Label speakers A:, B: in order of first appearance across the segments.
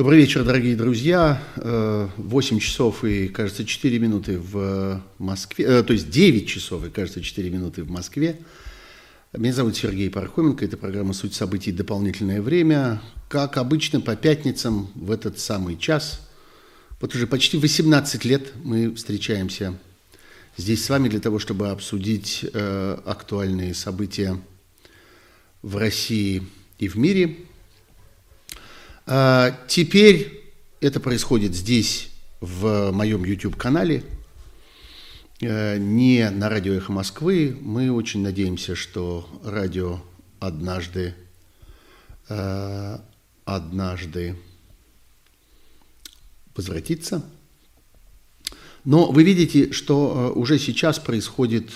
A: Добрый вечер, дорогие друзья. 8 э, часов и, кажется, 4 минуты в Москве, э, то есть 9 часов и, кажется, 4 минуты в Москве. Меня зовут Сергей Пархоменко, это программа «Суть событий. Дополнительное время». Как обычно, по пятницам в этот самый час, вот уже почти 18 лет мы встречаемся здесь с вами для того, чтобы обсудить э, актуальные события в России и в мире – а, теперь это происходит здесь, в моем YouTube-канале, э, не на радио «Эхо Москвы». Мы очень надеемся, что радио однажды, э, однажды возвратится. Но вы видите, что э, уже сейчас происходит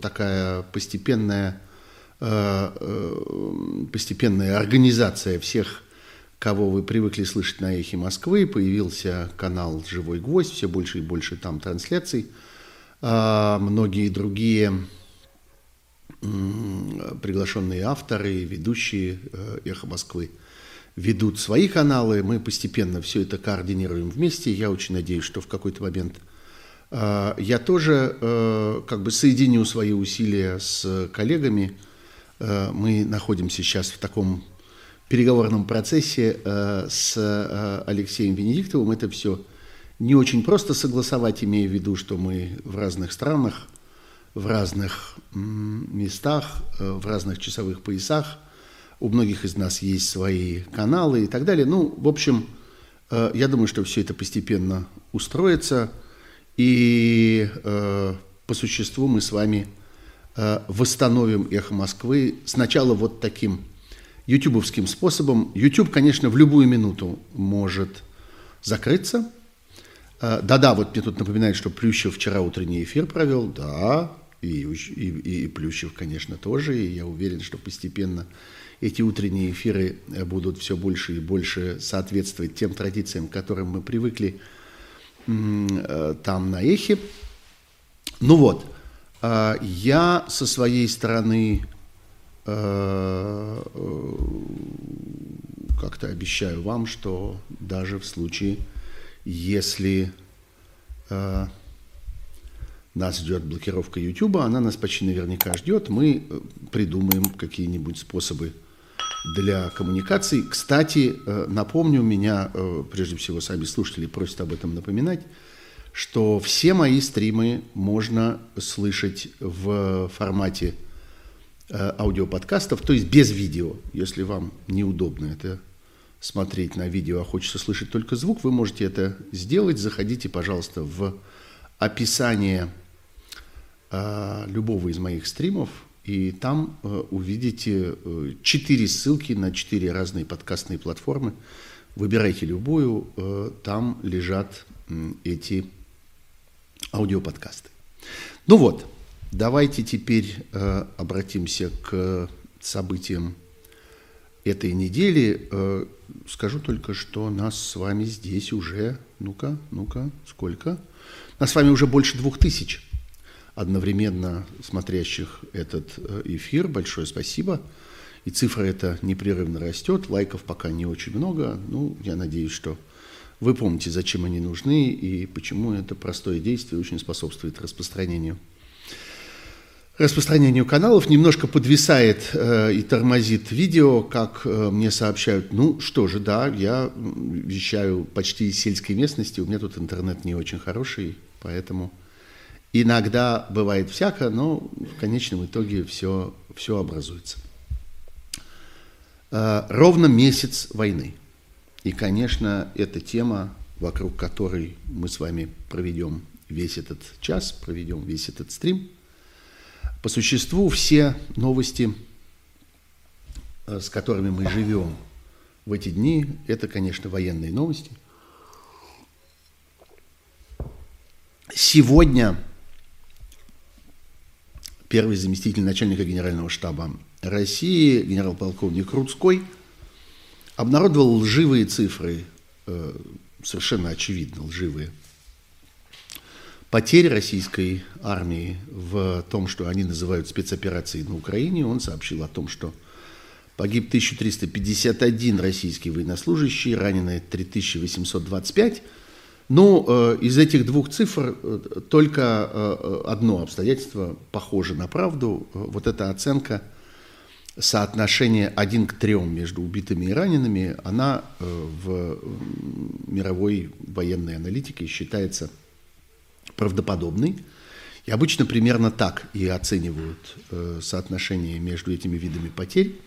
A: такая постепенная, постепенная организация всех кого вы привыкли слышать на «Эхе Москвы». Появился канал «Живой гвоздь», все больше и больше там трансляций. А многие другие приглашенные авторы, ведущие э, «Эхо Москвы» ведут свои каналы. Мы постепенно все это координируем вместе. Я очень надеюсь, что в какой-то момент э, я тоже э, как бы соединю свои усилия с коллегами. Мы находимся сейчас в таком переговорном процессе э, с э, Алексеем Венедиктовым это все не очень просто согласовать, имея в виду, что мы в разных странах, в разных местах, э, в разных часовых поясах. У многих из нас есть свои каналы и так далее. Ну, в общем, я думаю, что все это постепенно устроится. И по существу мы с вами восстановим «Эхо Москвы» сначала вот таким ютубовским способом. YouTube, конечно, в любую минуту может закрыться. А, да-да, вот мне тут напоминает, что Плющев вчера утренний эфир провел. Да, и, и, и Плющев, конечно, тоже. И я уверен, что постепенно эти утренние эфиры э, будут все больше и больше соответствовать тем традициям, к которым мы привыкли э, там на эхе. Ну вот, я со своей стороны Э, э, как-то обещаю вам, что даже в случае, если э, нас ждет блокировка YouTube, она нас почти наверняка ждет, мы придумаем какие-нибудь способы для коммуникации. Кстати, напомню, меня, прежде всего, сами слушатели просят об этом напоминать, что все мои стримы можно слышать в формате Э, аудиоподкастов, то есть без видео. Если вам неудобно это смотреть на видео, а хочется слышать только звук, вы можете это сделать. Заходите, пожалуйста, в описание э, любого из моих стримов, и там э, увидите четыре ссылки на четыре разные подкастные платформы. Выбирайте любую, там лежат эти аудиоподкасты. Ну вот, Давайте теперь э, обратимся к событиям этой недели. Э, скажу только, что нас с вами здесь уже, ну-ка, ну-ка, сколько? Нас с вами уже больше двух тысяч одновременно смотрящих этот э, эфир. Большое спасибо. И цифра эта непрерывно растет. Лайков пока не очень много. Ну, я надеюсь, что вы помните, зачем они нужны и почему это простое действие очень способствует распространению распространению каналов немножко подвисает э, и тормозит видео, как э, мне сообщают. Ну что же, да, я вещаю почти из сельской местности, у меня тут интернет не очень хороший, поэтому иногда бывает всяко, но в конечном итоге все, все образуется. Э, ровно месяц войны. И, конечно, эта тема, вокруг которой мы с вами проведем весь этот час, проведем весь этот стрим – по существу все новости, э, с которыми мы живем в эти дни, это, конечно, военные новости. Сегодня первый заместитель начальника генерального штаба России, генерал-полковник Рудской, обнародовал лживые цифры, э, совершенно очевидно лживые потерь российской армии в том, что они называют спецоперацией на Украине. Он сообщил о том, что Погиб 1351 российский военнослужащий, ранены 3825. Ну, э, из этих двух цифр э, только э, одно обстоятельство похоже на правду. Вот эта оценка соотношения один к трем между убитыми и ранеными, она в мировой военной аналитике считается правдоподобной. И обычно примерно так и оценивают соотношение между этими видами потерь.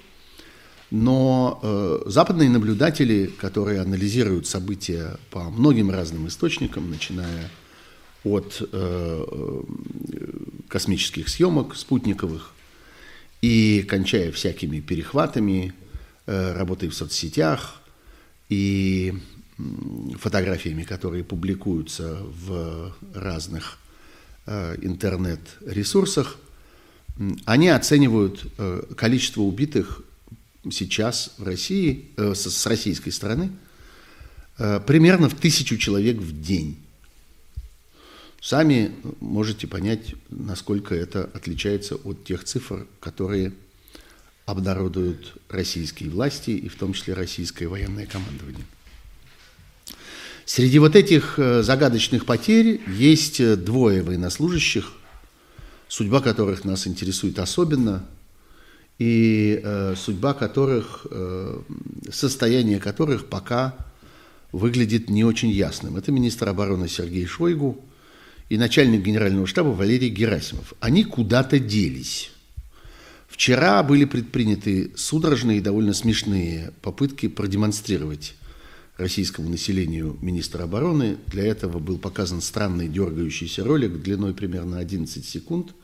A: Но э, западные наблюдатели, которые анализируют события по многим разным источникам, начиная от э, э космических съемок спутниковых и кончая всякими перехватами, э, работой в соцсетях и фотографиями, которые публикуются в разных э, интернет-ресурсах, они оценивают э, количество убитых сейчас в России, э, с, российской стороны, примерно в тысячу человек в день. Сами можете понять, насколько это отличается от тех цифр, которые обнародуют российские власти и в том числе российское военное командование. Среди вот этих э, загадочных потерь есть э, двое военнослужащих, судьба которых нас интересует особенно – и э, судьба которых, э, состояние которых пока выглядит не очень ясным. Это министр обороны Сергей Шойгу и начальник генерального штаба Валерий Герасимов. Они куда-то делись. Вчера были предприняты судорожные и довольно смешные попытки продемонстрировать российскому населению министра обороны. Для этого был показан странный дергающийся ролик длиной примерно 11 секунд –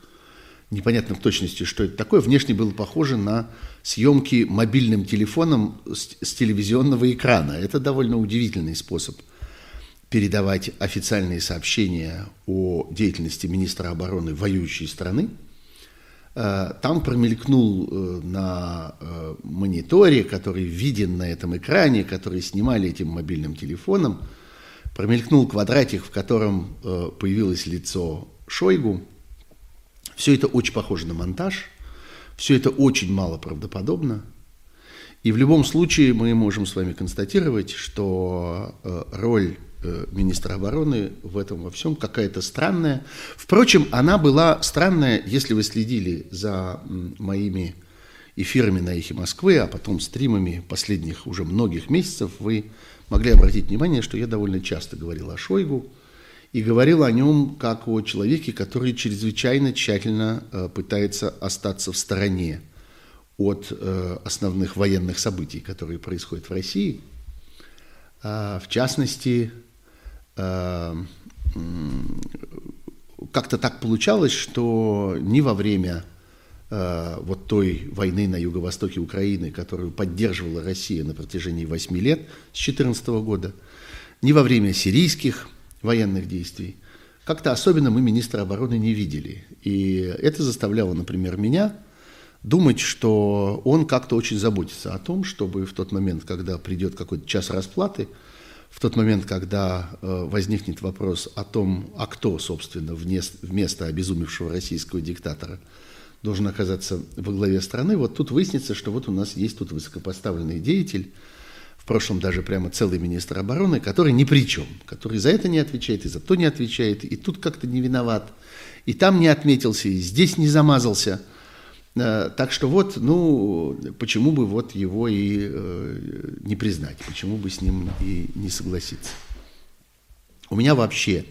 A: непонятно в точности, что это такое, внешне было похоже на съемки мобильным телефоном с, с телевизионного экрана. Это довольно удивительный способ передавать официальные сообщения о деятельности министра обороны воюющей страны. Э, там промелькнул э, на э, мониторе, который виден на этом экране, который снимали этим мобильным телефоном, промелькнул квадратик, в котором появилось лицо Шойгу – все это очень похоже на монтаж, все это очень мало правдоподобно. И в любом случае мы можем с вами констатировать, что роль министра обороны в этом во всем какая-то странная. Впрочем, она была странная, если вы следили за моими эфирами на «Эхе Москвы», а потом стримами последних уже многих месяцев, вы могли обратить внимание, что я довольно часто говорил о Шойгу, и говорил о нем как о человеке, который чрезвычайно тщательно э, пытается остаться в стороне от э, основных военных событий, которые происходят в России. А, в частности, э, как-то так получалось, что ни во время вот той войны на юго-востоке Украины, которую поддерживала Россия на протяжении восьми лет с 2014 года, ни во время сирийских военных действий, как-то особенно мы министра обороны не видели. И это заставляло, например, меня думать, что он как-то очень заботится о том, чтобы в тот момент, когда придет какой-то час расплаты, в тот момент, когда э, возникнет вопрос о том, а кто, собственно, вместо обезумевшего российского диктатора должен оказаться во главе страны, вот тут выяснится, что вот у нас есть тут высокопоставленный деятель, в прошлом даже прямо целый министр обороны, который ни при чем, который за это не отвечает, и за то не отвечает, и тут как-то не виноват, и там не отметился, и здесь не замазался. Э, так что вот, ну, почему бы вот его и э, не признать, почему бы с ним и не согласиться. У меня вообще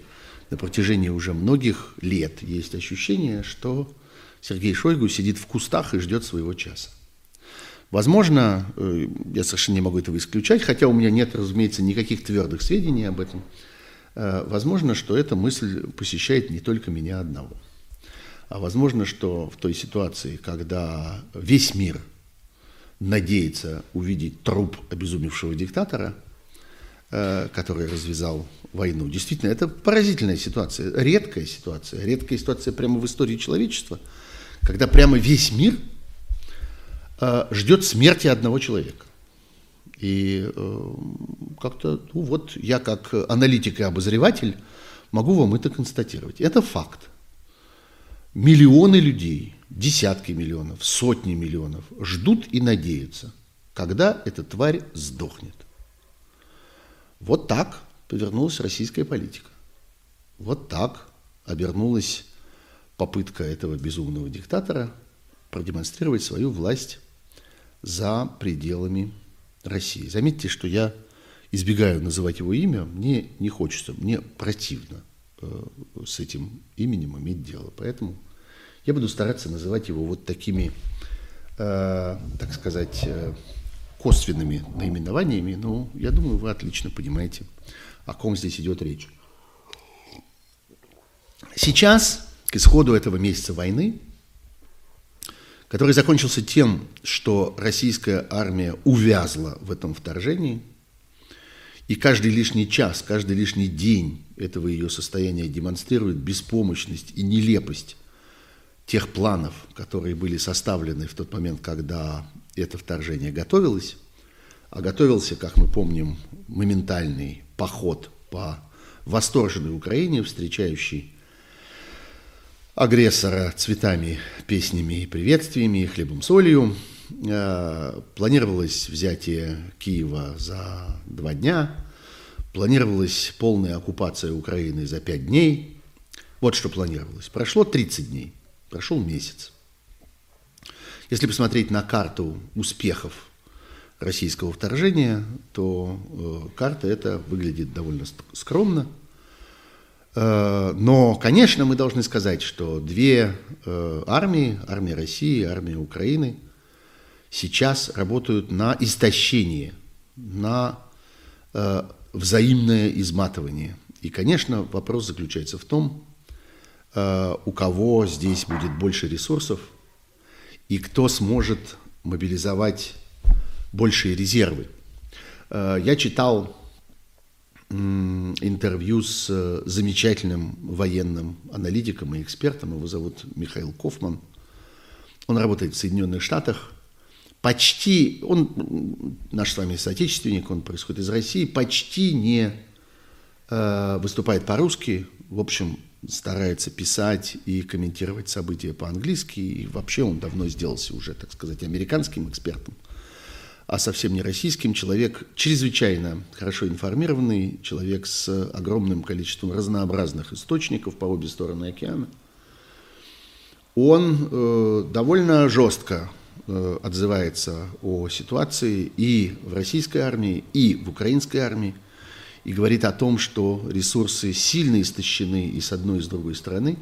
A: на протяжении уже многих лет есть ощущение, что Сергей Шойгу сидит в кустах и ждет своего часа. Возможно, э, я совершенно не могу этого исключать, хотя у меня нет, разумеется, никаких твердых сведений об этом. Возможно, что эта мысль посещает не только меня одного. А возможно, что в той ситуации, когда весь мир надеется увидеть труп обезумевшего диктатора, э, который развязал войну. Действительно, это поразительная ситуация, редкая ситуация, редкая ситуация прямо в истории человечества, когда прямо весь мир – Э, ждет смерти одного человека. И э, как-то, ну вот я как аналитик и обозреватель могу вам это констатировать. Это факт. Миллионы людей, десятки миллионов, сотни миллионов ждут и надеются, когда эта тварь сдохнет. Вот так повернулась российская политика. Вот так обернулась попытка этого безумного диктатора продемонстрировать свою власть за пределами России. Заметьте, что я избегаю называть его имя, мне не хочется, мне противно с этим именем иметь дело. Поэтому я буду стараться называть его вот такими, э, так сказать, э, косвенными наименованиями. Но я думаю, вы отлично понимаете, о ком здесь идет речь. Сейчас, к исходу этого месяца войны, который закончился тем, что российская армия увязла в этом вторжении, и каждый лишний час, каждый лишний день этого ее состояния демонстрирует беспомощность и нелепость тех планов, которые были составлены в тот момент, когда это вторжение готовилось, а готовился, как мы помним, моментальный поход по восторженной Украине, встречающий агрессора цветами, песнями и приветствиями, хлебом, солью. Э, планировалось взятие Киева за два дня, планировалась полная оккупация Украины за пять дней. Вот что планировалось. Прошло 30 дней, прошел месяц. Если посмотреть на карту успехов российского вторжения, то э, карта эта выглядит довольно скромно – Э, но, конечно, мы должны сказать, что две э, армии, армия России, армия Украины, сейчас работают на истощение, на э, взаимное изматывание. И, конечно, вопрос заключается в том, у кого здесь будет больше ресурсов и кто сможет мобилизовать большие резервы. Я читал интервью с э, замечательным военным аналитиком и экспертом. Его зовут Михаил Кофман. Он работает в Соединенных Штатах. Почти, он наш с вами соотечественник, он происходит из России, почти не э, выступает по-русски. В общем, старается писать и комментировать события по-английски. И вообще он давно сделался уже, так сказать, американским экспертом а совсем не российским, человек чрезвычайно хорошо информированный, человек с огромным количеством разнообразных источников по обе стороны океана. Он э, довольно жестко отзывается о ситуации и в российской армии, и в украинской армии, и говорит о том, что ресурсы сильно истощены и с одной, и с другой стороны.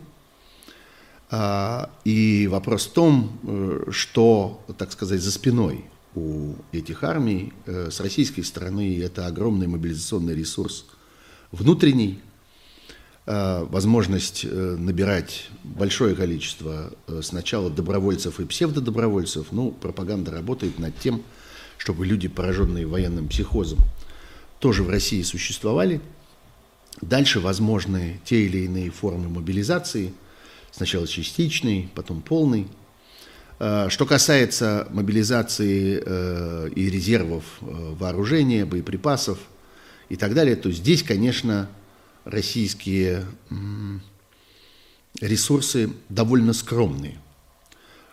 A: А, и вопрос в том, э, что, так сказать, за спиной у этих армий. Э, с российской стороны это огромный мобилизационный ресурс внутренний, э, возможность э, набирать большое количество сначала добровольцев и псевдодобровольцев. Ну, пропаганда работает над тем, чтобы люди, пораженные военным психозом, тоже в России существовали. Дальше возможны те или иные формы мобилизации, сначала частичный, потом полный – Э, что касается мобилизации э, и резервов э, вооружения, боеприпасов и так далее, то здесь, конечно, российские ресурсы довольно скромные.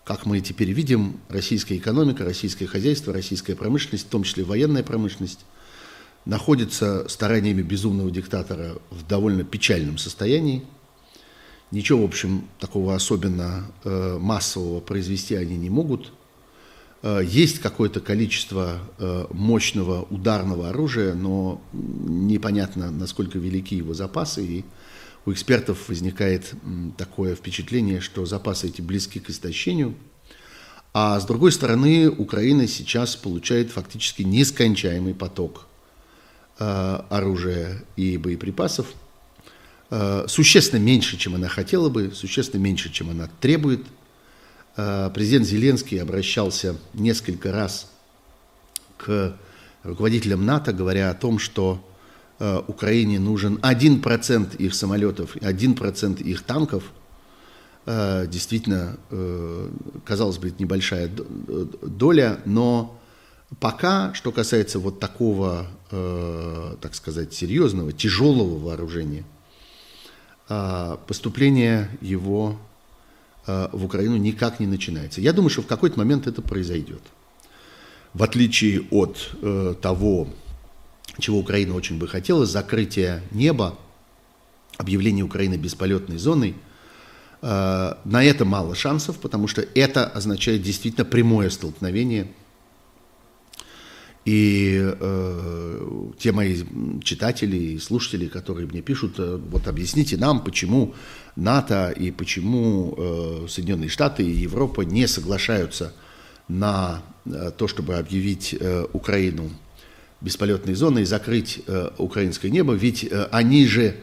A: Как мы теперь видим, российская экономика, российское хозяйство, российская промышленность, в том числе военная промышленность, находится стараниями безумного диктатора в довольно печальном состоянии – Ничего, в общем, такого особенно э, массового произвести они не могут. Э, есть какое-то количество э, мощного ударного оружия, но непонятно, насколько велики его запасы. И у экспертов возникает такое впечатление, что запасы эти близки к истощению. А с другой стороны, Украина сейчас получает фактически нескончаемый поток оружия и боеприпасов – Э, существенно меньше, чем она хотела бы, существенно меньше, чем она требует. Э, президент Зеленский обращался несколько раз к руководителям НАТО, говоря о том, что э, Украине нужен 1% их самолетов, 1% их танков. Действительно, казалось бы, это небольшая доля, но пока, что касается вот такого, так сказать, серьезного, тяжелого вооружения – поступление его в Украину никак не начинается. Я думаю, что в какой-то момент это произойдет. В отличие от того, чего Украина очень бы хотела, закрытие неба, объявление Украины бесполетной зоной, на это мало шансов, потому что это означает действительно прямое столкновение и э, те мои читатели и слушатели, которые мне пишут, э, вот объясните нам, почему НАТО и почему э, Соединенные Штаты и Европа не соглашаются на э, то, чтобы объявить э, Украину бесполетной зоной и закрыть э, украинское небо, ведь э, они же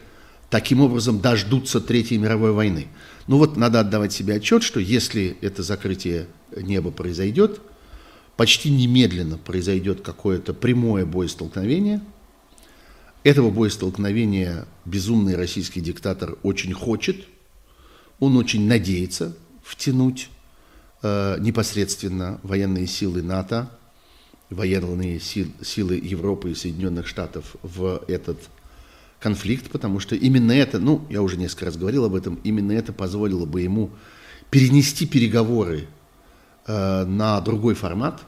A: таким образом дождутся Третьей мировой войны. Ну вот надо отдавать себе отчет, что если это закрытие неба произойдет – почти немедленно произойдет какое-то прямое боестолкновение. Этого боестолкновения безумный российский диктатор очень хочет, он очень надеется втянуть э, непосредственно военные силы НАТО, военные сил, силы Европы и Соединенных Штатов в этот конфликт, потому что именно это, ну, я уже несколько раз говорил об этом, именно это позволило бы ему перенести переговоры Э, на другой формат,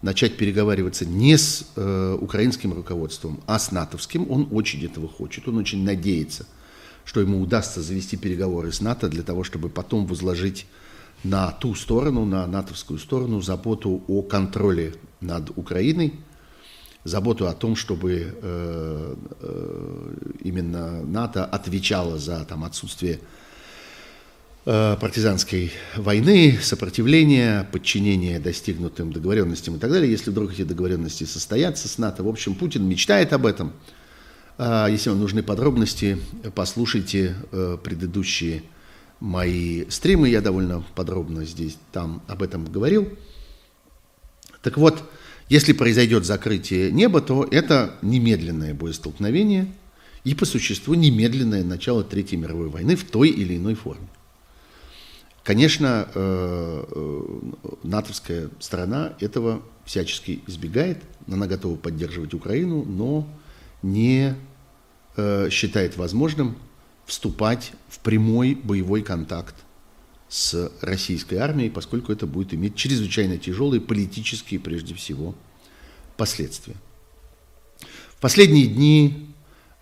A: начать переговариваться не с э, украинским руководством, а с натовским. Он очень этого хочет, он очень надеется, что ему удастся завести переговоры с НАТО для того, чтобы потом возложить на ту сторону, на натовскую сторону, заботу о контроле над Украиной, заботу о том, чтобы э, э, именно НАТО отвечало за там, отсутствие партизанской войны, сопротивления, подчинения достигнутым договоренностям и так далее. Если вдруг эти договоренности состоятся с НАТО, в общем, Путин мечтает об этом. А если вам нужны подробности, послушайте э, предыдущие мои стримы, я довольно подробно здесь там об этом говорил. Так вот, если произойдет закрытие неба, то это немедленное боестолкновение и по существу немедленное начало Третьей мировой войны в той или иной форме. Конечно, э, э, натовская сторона этого всячески избегает. Она готова поддерживать Украину, но не э, считает возможным вступать в прямой боевой контакт с российской армией, поскольку это будет иметь чрезвычайно тяжелые политические, прежде всего, последствия. В последние дни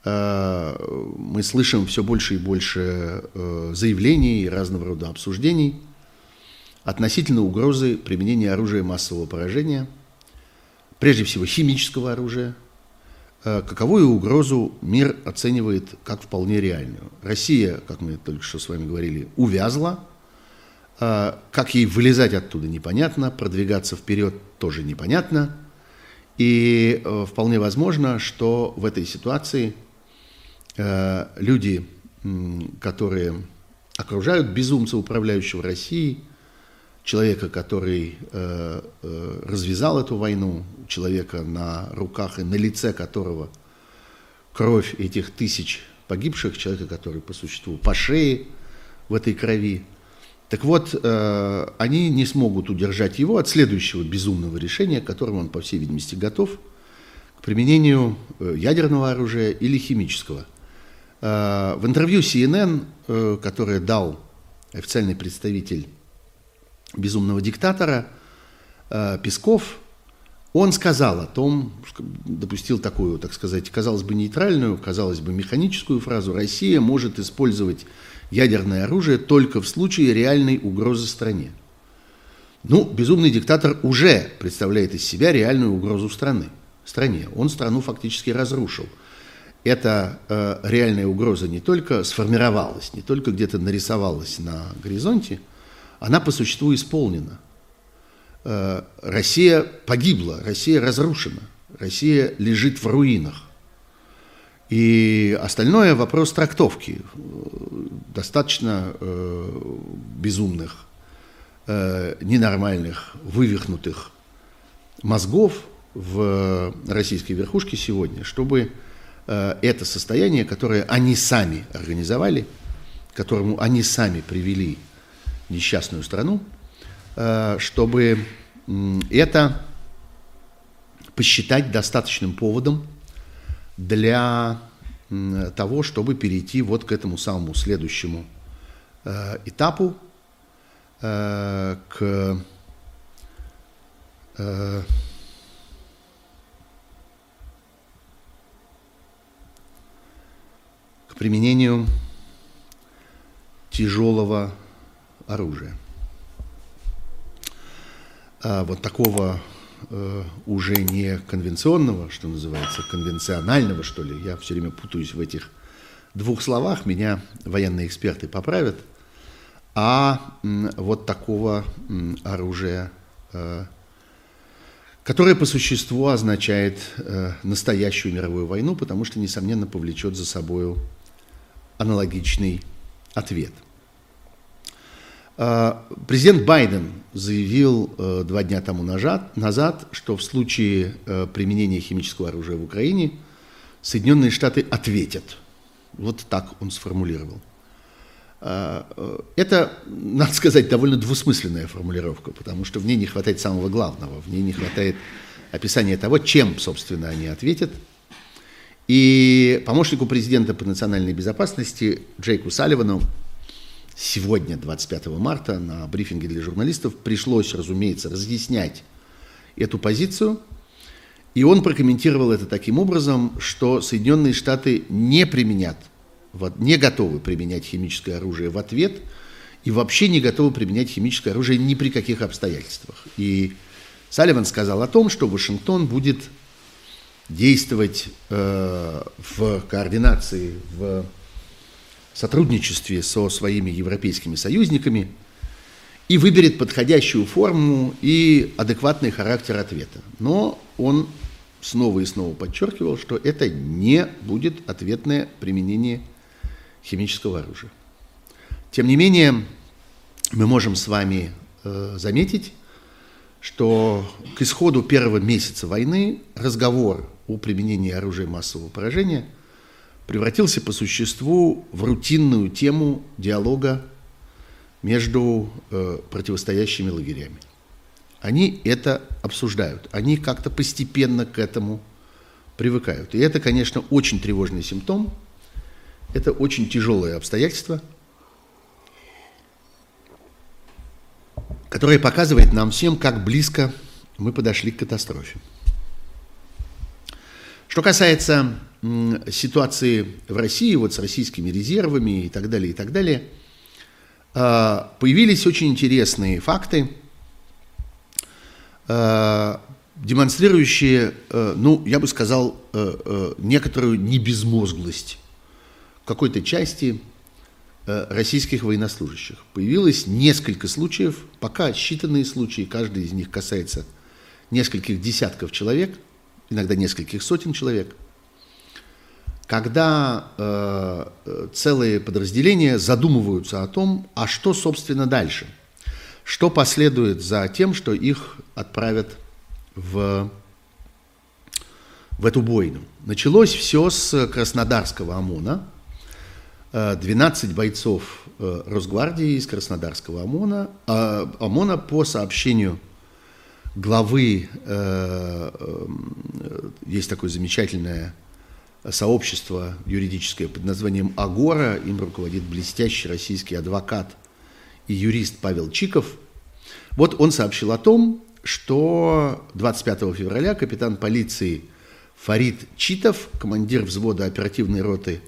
A: мы слышим все больше и больше э, заявлений и разного рода обсуждений относительно угрозы применения оружия массового поражения, прежде всего химического оружия, э, каковую угрозу мир оценивает как вполне реальную. Россия, как мы только что с вами говорили, увязла, как ей вылезать оттуда непонятно, продвигаться вперед тоже непонятно, и вполне возможно, что в этой ситуации – Э, люди, которые окружают безумца, управляющего Россией, человека, который э, э, развязал эту войну, человека на руках и на лице которого кровь этих тысяч погибших, человека, который по существу по шее в этой крови. Так вот, они не смогут удержать его от следующего безумного решения, к которому он, по всей видимости, готов, к применению ядерного оружия или химического – Э, в интервью CNN, э, которое дал официальный представитель безумного диктатора э, Песков, он сказал о том, допустил такую, так сказать, казалось бы, нейтральную, казалось бы, механическую фразу «Россия может использовать ядерное оружие только в случае реальной угрозы стране». Ну, безумный диктатор уже представляет из себя реальную угрозу страны, стране. Он страну фактически разрушил – эта э, реальная угроза не только сформировалась, не только где-то нарисовалась на горизонте, она по существу исполнена. Э, Россия погибла, Россия разрушена, Россия лежит в руинах. И остальное вопрос трактовки. Достаточно э, безумных, э, ненормальных, вывихнутых мозгов в российской верхушке сегодня, чтобы это состояние, которое они сами организовали, которому они сами привели несчастную страну, э, чтобы это посчитать достаточным поводом для того, чтобы перейти вот к этому самому следующему э, этапу, э, к э, к применению тяжелого оружия. А вот такого э, уже не конвенционного, что называется, конвенционального, что ли, я все время путаюсь в этих двух словах, меня военные эксперты поправят, а м, вот такого м, оружия, э, которое по существу означает э, настоящую мировую войну, потому что, несомненно, повлечет за собой аналогичный ответ – а, президент Байден заявил э, два дня тому назад, что в случае э, применения химического оружия в Украине Соединенные Штаты ответят. Вот так он сформулировал. А, э, это, надо сказать, довольно двусмысленная формулировка, потому что в ней не хватает самого главного, в ней не хватает описания того, чем, собственно, они ответят. И помощнику президента по национальной безопасности Джейку Салливану сегодня, 25 марта, на брифинге для журналистов пришлось, разумеется, разъяснять эту позицию. И он прокомментировал это таким образом, что Соединенные Штаты не применят, не готовы применять химическое оружие в ответ и вообще не готовы применять химическое оружие ни при каких обстоятельствах. И Салливан сказал о том, что Вашингтон будет действовать э, в координации, в сотрудничестве со своими европейскими союзниками и выберет подходящую форму и адекватный характер ответа. Но он снова и снова подчеркивал, что это не будет ответное применение химического оружия. Тем не менее, мы можем с вами э, заметить, что к исходу первого месяца войны разговор о применении оружия массового поражения – превратился по существу в рутинную тему диалога между э, противостоящими лагерями. Они это обсуждают, они как-то постепенно к этому привыкают. И это, конечно, очень тревожный симптом, это очень тяжелое обстоятельство, которое показывает нам всем, как близко мы подошли к катастрофе. Что касается ситуации в России, вот с российскими резервами и так далее, и так далее, а, появились очень интересные факты, а, демонстрирующие, а, ну, я бы сказал, некоторую небезмозглость какой-то части российских военнослужащих. Появилось несколько случаев, пока считанные случаи, каждый из них касается нескольких десятков человек, иногда нескольких сотен человек – когда э, целые подразделения задумываются о том, а что, собственно, дальше, что последует за тем, что их отправят в, в эту бойню. Началось все с Краснодарского ОМОНа. 12 э, бойцов э, Росгвардии из Краснодарского ОМОНа, э, ОМОНа по сообщению главы, есть такое замечательное сообщество юридическое под названием «Агора». Им руководит блестящий российский адвокат и юрист Павел Чиков. Вот он сообщил о том, что 25 февраля капитан полиции Фарид Читов, командир взвода оперативной роты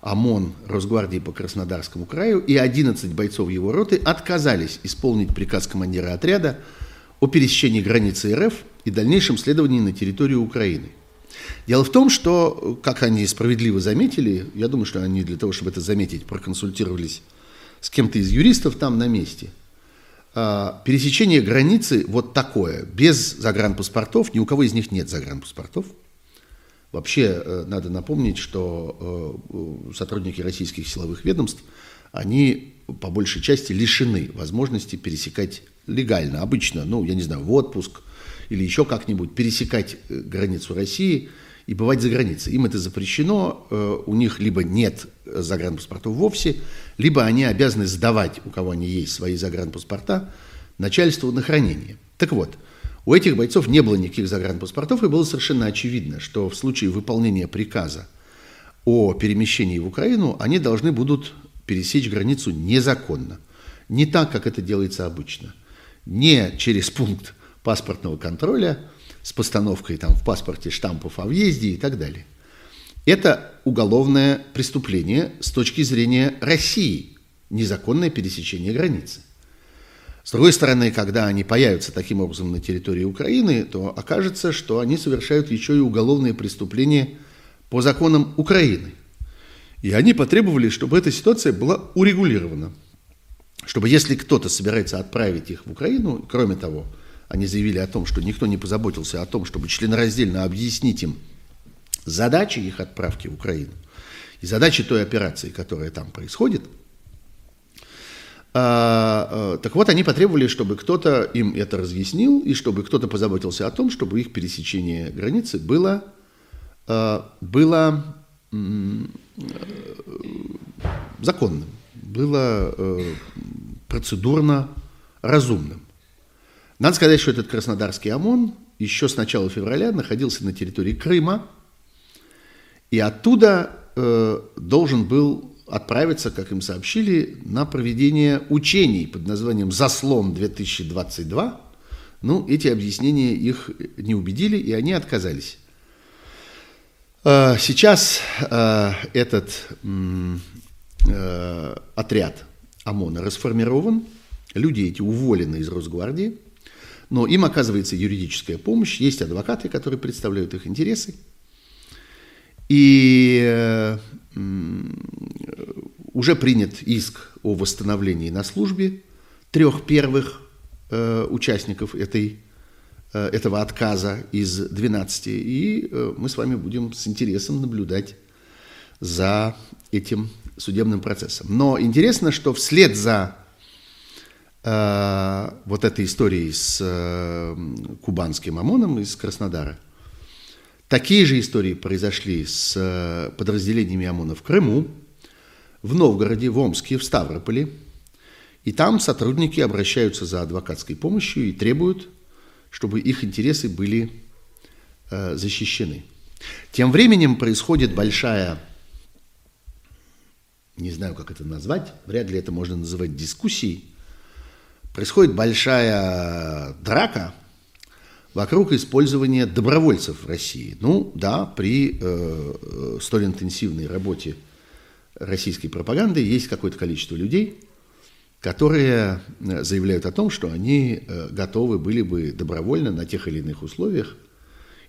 A: ОМОН Росгвардии по Краснодарскому краю и 11 бойцов его роты отказались исполнить приказ командира отряда о пересечении границы РФ и дальнейшем следовании на территорию Украины – Дело в том, что, как они справедливо заметили, я думаю, что они для того, чтобы это заметить, проконсультировались с кем-то из юристов там на месте. А, пересечение границы вот такое, без загранпаспортов, ни у кого из них нет загранпаспортов. Вообще, э, надо напомнить, что э, сотрудники российских силовых ведомств, они по большей части лишены возможности пересекать легально, обычно, ну, я не знаю, в отпуск или еще как-нибудь, пересекать э, границу России – и бывать за границей. Им это запрещено, у них либо нет загранпаспортов вовсе, либо они обязаны сдавать, у кого они есть, свои загранпаспорта, начальству на хранение. Так вот, у этих бойцов не было никаких загранпаспортов, и было совершенно очевидно, что в случае выполнения приказа о перемещении в Украину они должны будут пересечь границу незаконно. не так, как это делается обычно. Не через пункт паспортного контроля с постановкой там в паспорте штампов о въезде и так далее. Это уголовное преступление с точки зрения России, незаконное пересечение границы. С другой стороны, когда они появятся таким образом на территории Украины, то окажется, что они совершают еще и уголовные преступления по законам Украины. И они потребовали, чтобы эта ситуация была урегулирована. Чтобы если кто-то собирается отправить их в Украину, кроме того, они заявили о том, что никто не позаботился о том, чтобы членораздельно объяснить им задачи их отправки в Украину и задачи той операции, которая там происходит – а, а, так вот, они потребовали, чтобы кто-то им это разъяснил, и чтобы кто-то позаботился о том, чтобы их пересечение границы было, а, было законным, было э, процедурно разумным. Надо сказать, что этот краснодарский ОМОН еще с начала февраля находился на территории Крыма, и оттуда э, должен был отправиться, как им сообщили, на проведение учений под названием «Заслон-2022». Ну, эти объяснения их не убедили, и они отказались. А, сейчас а, этот э, отряд ОМОНа расформирован, люди эти уволены из Росгвардии, но им оказывается юридическая помощь, есть адвокаты, которые представляют их интересы. И э, уже принят иск о восстановлении на службе трех первых э, участников этой, э, этого отказа из 12. И э, мы с вами будем с интересом наблюдать за этим судебным процессом. Но интересно, что вслед за э, вот этой историей с э, кубанским ОМОНом из Краснодара, Такие же истории произошли с э, подразделениями ОМОНа в Крыму, в Новгороде, в Омске, в Ставрополе. И там сотрудники обращаются за адвокатской помощью и требуют, чтобы их интересы были э, защищены. Тем временем происходит большая, не знаю, как это назвать, вряд ли это можно называть дискуссией, происходит большая драка – вокруг использования добровольцев в России. Ну да, при э, столь интенсивной работе российской пропаганды есть какое-то количество людей, которые э, заявляют о том, что они э, готовы были бы добровольно на тех или иных условиях,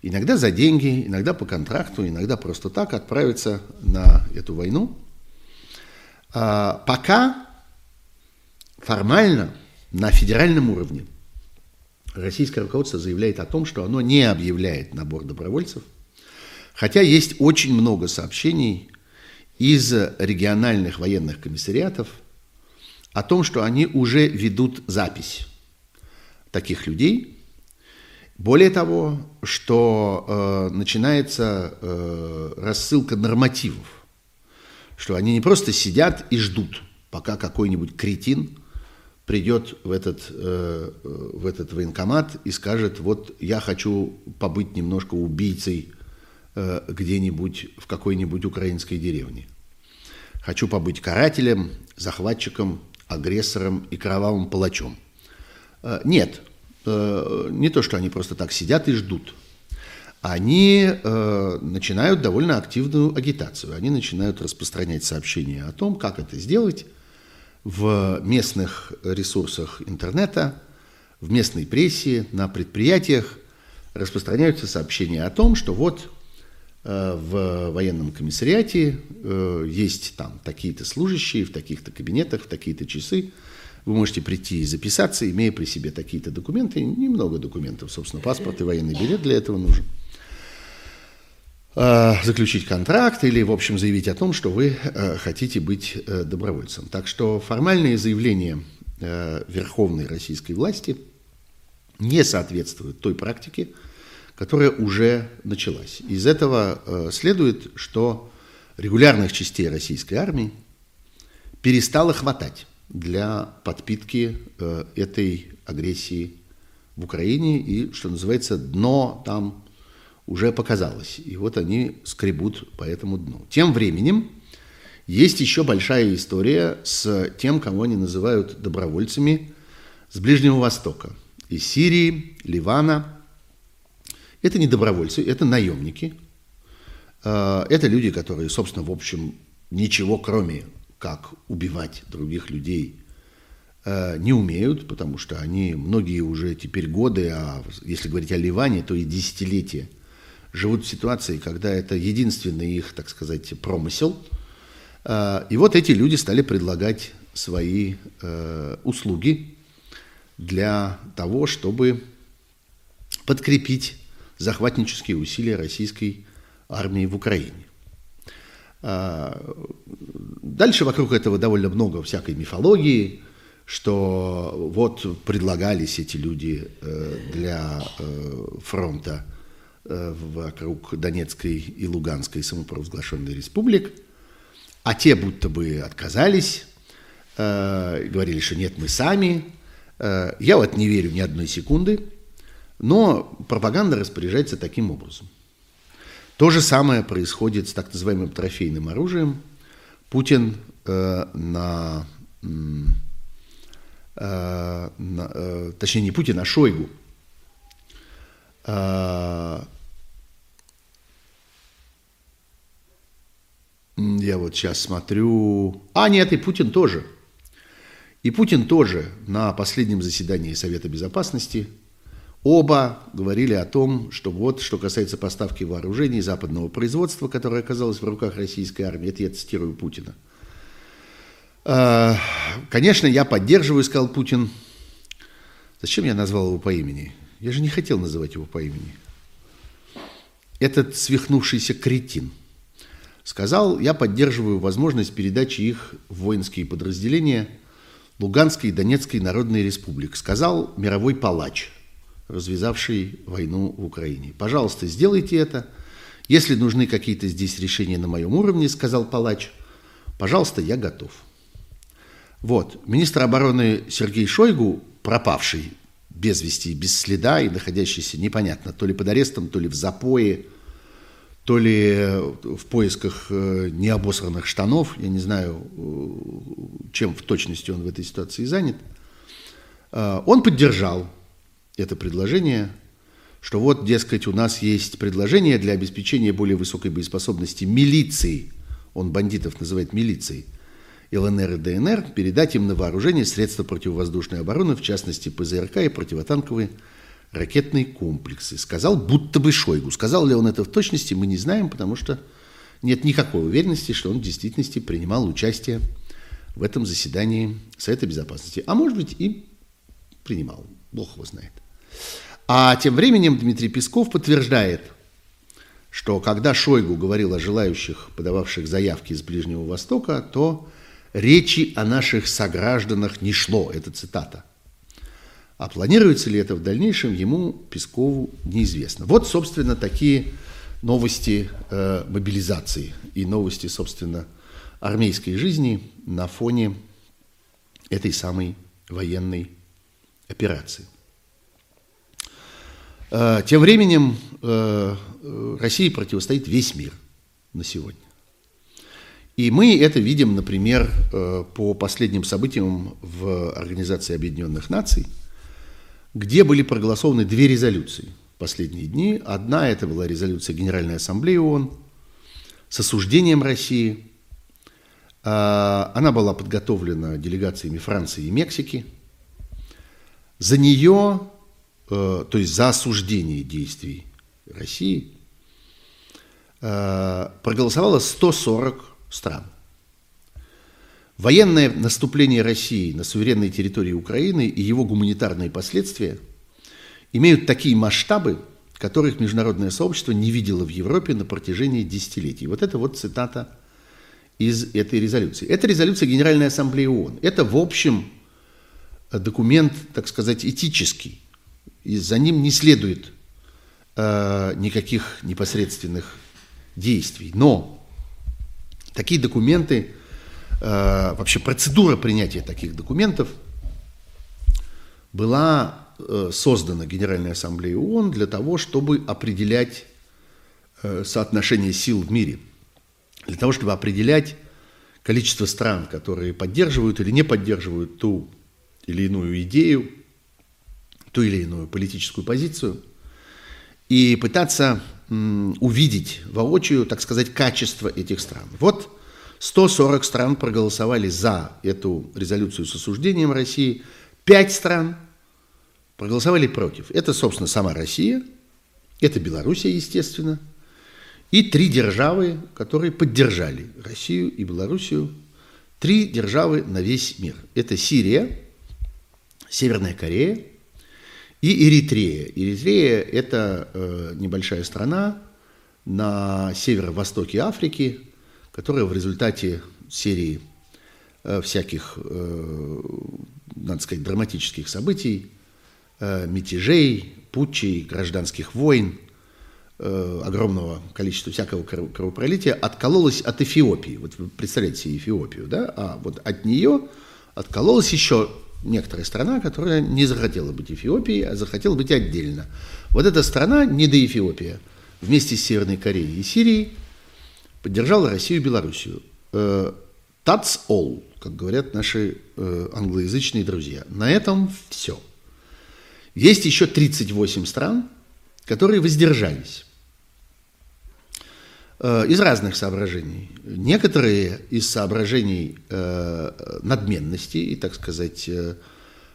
A: иногда за деньги, иногда по контракту, иногда просто так отправиться на эту войну. А пока формально на федеральном уровне – российское руководство заявляет о том, что оно не объявляет набор добровольцев, хотя есть очень много сообщений из региональных военных комиссариатов о том, что они уже ведут запись таких людей. Более того, что э, начинается э, рассылка нормативов, что они не просто сидят и ждут, пока какой-нибудь кретин – придет в этот, э, в этот военкомат и скажет, вот я хочу побыть немножко убийцей где-нибудь в какой-нибудь украинской деревне. Хочу побыть карателем, захватчиком, агрессором и кровавым палачом. Э, нет, не то, что они просто так сидят и ждут. Они начинают довольно активную агитацию. Они начинают распространять сообщения о том, как это сделать, в местных ресурсах интернета, в местной прессе, на предприятиях распространяются сообщения о том, что вот э, в военном комиссариате э, есть там такие-то служащие в таких-то кабинетах, в такие-то часы. Вы можете прийти и записаться, имея при себе такие-то документы. Немного документов, собственно, паспорт и военный билет для этого нужен. Э, заключить контракт или, в общем, заявить о том, что вы э, хотите быть э, добровольцем. Так что формальные заявления верховной российской власти не соответствуют той практике, которая уже началась. Из этого следует, что регулярных частей российской армии перестало хватать для подпитки этой агрессии в Украине и, что называется, дно там уже показалось. И вот они скребут по этому дну. Тем временем Есть еще большая история с тем, кого они называют добровольцами с Ближнего Востока. Из Сирии, Ливана. Это не добровольцы, это наемники. Э, это люди, которые, собственно, в общем, ничего кроме как убивать других людей э, не умеют, потому что они многие уже теперь годы, а если говорить о Ливане, то и десятилетия живут в ситуации, когда это единственный их, так сказать, промысел. Э, и вот эти люди стали предлагать свои э, услуги для того, чтобы подкрепить захватнические усилия российской армии в Украине. А, дальше вокруг этого довольно много всякой мифологии, что вот предлагались эти люди э, для э, фронта э, вокруг Донецкой и Луганской самопровозглашенной республик, а те будто бы отказались, говорили, что нет, мы сами. Я вот не верю ни одной секунды, но пропаганда распоряжается таким образом. То же самое происходит с так называемым трофейным оружием. Путин э, на, э, на э, точнее не Путин, а Шойгу э, Я вот сейчас смотрю. А, нет, и Путин тоже. И Путин тоже на последнем заседании Совета Безопасности Оба говорили о том, что вот, что касается поставки вооружений западного производства, которое оказалось в руках российской армии, это я цитирую Путина. А, конечно, я поддерживаю, сказал Путин. Зачем я назвал его по имени? Я же не хотел называть его по имени. Этот свихнувшийся кретин сказал, я поддерживаю возможность передачи их в воинские подразделения Луганской и Донецкой народной республик. Сказал мировой палач – развязавший войну в Украине. Пожалуйста, сделайте это. Если нужны какие-то здесь решения на моем уровне, сказал палач, пожалуйста, я готов. Вот. Министр обороны Сергей Шойгу, пропавший без вести, без следа и находящийся непонятно, то ли под арестом, то ли в запое, то ли в поисках э, необосранных штанов, я не знаю, э, чем в точности он в этой ситуации занят, э, он поддержал это предложение, что вот, дескать, у нас есть предложение для обеспечения более высокой боеспособности милиции, он бандитов называет милицией, ЛНР и ДНР, передать им на вооружение средства противовоздушной обороны, в частности ПЗРК и противотанковые ракетные комплексы. Сказал будто бы Шойгу. Сказал ли он это в точности, мы не знаем, потому что нет никакой уверенности, что он в действительности принимал участие в этом заседании Совета Безопасности. А может быть и принимал. Бог его знает. А тем временем Дмитрий Песков подтверждает, что когда Шойгу говорил о желающих, подававших заявки из Ближнего Востока, то речи о наших согражданах не шло. Это цитата. А планируется ли это в дальнейшем, ему, Пескову, неизвестно. Вот, собственно, такие новости э, мобилизации и новости, собственно, армейской жизни на фоне этой самой военной операции. Э, тем временем э, России противостоит весь мир на сегодня. И мы это видим, например, э, по последним событиям в Организации Объединенных Наций, где были проголосованы две резолюции в последние дни. Одна это была резолюция Генеральной Ассамблеи ООН с осуждением России. Она была подготовлена делегациями Франции и Мексики. За нее то есть за осуждение действий России, э, проголосовало 140 стран. Военное наступление России на суверенной территории Украины и его гуманитарные последствия имеют такие масштабы, которых международное сообщество не видело в Европе на протяжении десятилетий. Вот это вот цитата из этой резолюции. Это резолюция Генеральной Ассамблеи ООН. Это, в общем, документ, так сказать, этический и за ним не следует э, никаких непосредственных действий. Но такие документы, э, вообще процедура принятия таких документов была э, создана Генеральной Ассамблеей ООН для того, чтобы определять э, соотношение сил в мире, для того, чтобы определять количество стран, которые поддерживают или не поддерживают ту или иную идею, ту или иную политическую позицию, и пытаться увидеть воочию, так сказать, качество этих стран. Вот 140 стран проголосовали за эту резолюцию с осуждением России, 5 стран проголосовали против. Это, собственно, сама Россия, это Белоруссия, естественно, и три державы, которые поддержали Россию и Белоруссию. Три державы на весь мир. Это Сирия, Северная Корея и Эритрея. Эритрея – это э, небольшая страна на северо-востоке Африки, которая в результате серии э, всяких, э, надо сказать, драматических событий, э, мятежей, путчей, гражданских войн, э, огромного количества всякого кровопролития откололась от Эфиопии. Вот вы представляете себе Эфиопию, да? А вот от нее откололась еще некоторая страна, которая не захотела быть Эфиопией, а захотела быть отдельно. Вот эта страна, не до Эфиопия, вместе с Северной Кореей и Сирией – поддержала Россию и Белоруссию. Э, that's all, как говорят наши э, англоязычные друзья. На этом все. Есть еще 38 стран, которые воздержались из разных соображений. Некоторые из соображений надменности и, так сказать,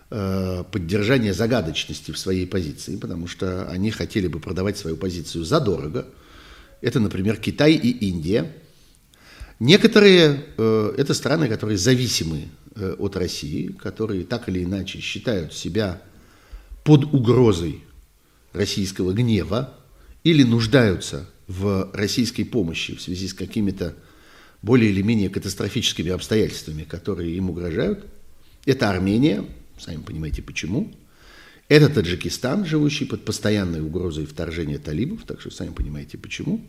A: поддержания загадочности в своей позиции, потому что они хотели бы продавать свою позицию задорого – это, например, Китай и Индия. Некоторые э, это страны, которые зависимы э, от России, которые так или иначе считают себя под угрозой российского гнева или нуждаются в российской помощи в связи с какими-то более или менее катастрофическими обстоятельствами, которые им угрожают. Это Армения, сами понимаете почему. Это Таджикистан, живущий под постоянной угрозой вторжения талибов, так что сами понимаете почему.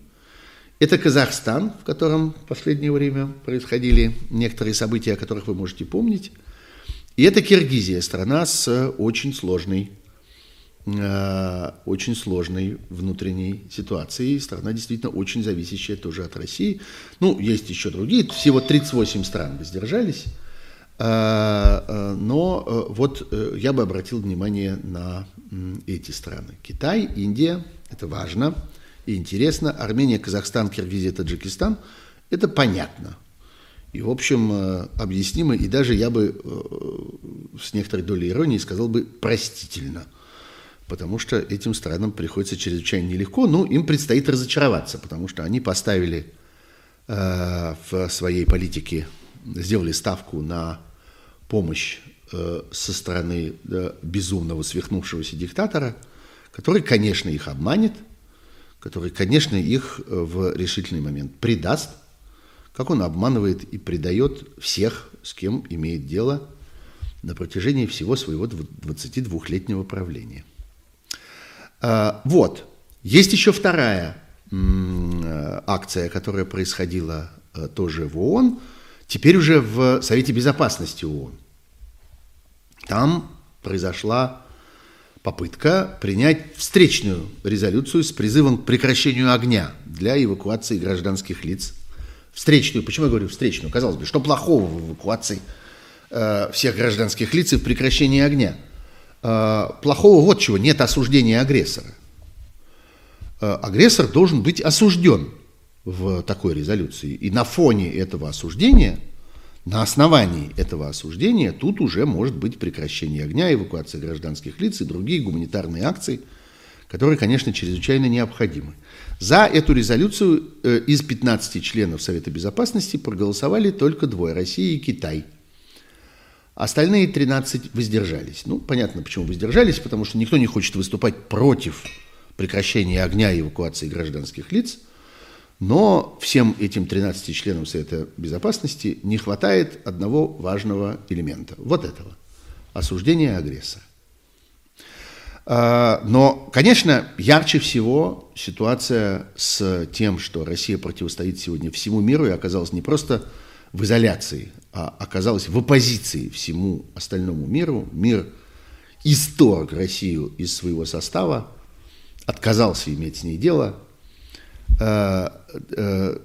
A: Это Казахстан, в котором в последнее время происходили некоторые события, о которых вы можете помнить. И это Киргизия, страна с очень сложной, очень сложной внутренней ситуацией. Страна действительно очень зависящая тоже от России. Ну, есть еще другие, всего 38 стран воздержались. Э, э, но э, вот я бы обратил внимание на эти страны. Китай, Индия, это важно и интересно. Армения, Казахстан, Киргизия, Таджикистан – это понятно. И, в общем, объяснимо, и даже я бы с некоторой долей иронии сказал бы простительно. Потому что этим странам приходится чрезвычайно нелегко, но им предстоит разочароваться, потому что они поставили в своей политике сделали ставку на помощь э, со стороны безумного свихнувшегося диктатора, который, конечно, их обманет, который, конечно, их э, в решительный момент предаст, как он обманывает и предает всех, с кем имеет дело на протяжении всего своего 22-летнего правления. А, вот. Есть еще вторая э, акция, которая происходила тоже в ООН – Теперь уже в Совете Безопасности ООН. Там произошла попытка принять встречную резолюцию с призывом к прекращению огня для эвакуации гражданских лиц. Встречную, почему я говорю встречную? Казалось бы, что плохого в эвакуации э, всех гражданских лиц и в прекращении огня? Э, плохого вот чего, нет осуждения агрессора. Э, агрессор должен быть осужден в такой резолюции. И на фоне этого осуждения, на основании этого осуждения, тут уже может быть прекращение огня, эвакуация гражданских лиц и другие гуманитарные акции, которые, конечно, чрезвычайно необходимы. За эту резолюцию э, из 15 членов Совета Безопасности проголосовали только двое – Россия и Китай. Остальные 13 воздержались. Ну, понятно, почему воздержались, потому что никто не хочет выступать против прекращения огня и эвакуации гражданских лиц – но всем этим 13 членам Совета Безопасности не хватает одного важного элемента. Вот этого. Осуждения агрессора. А, но, конечно, ярче всего ситуация с тем, что Россия противостоит сегодня всему миру и оказалась не просто в изоляции, оказалась в оппозиции всему остальному миру. Мир исторг Россию из своего состава, отказался иметь с ней дело – э, э,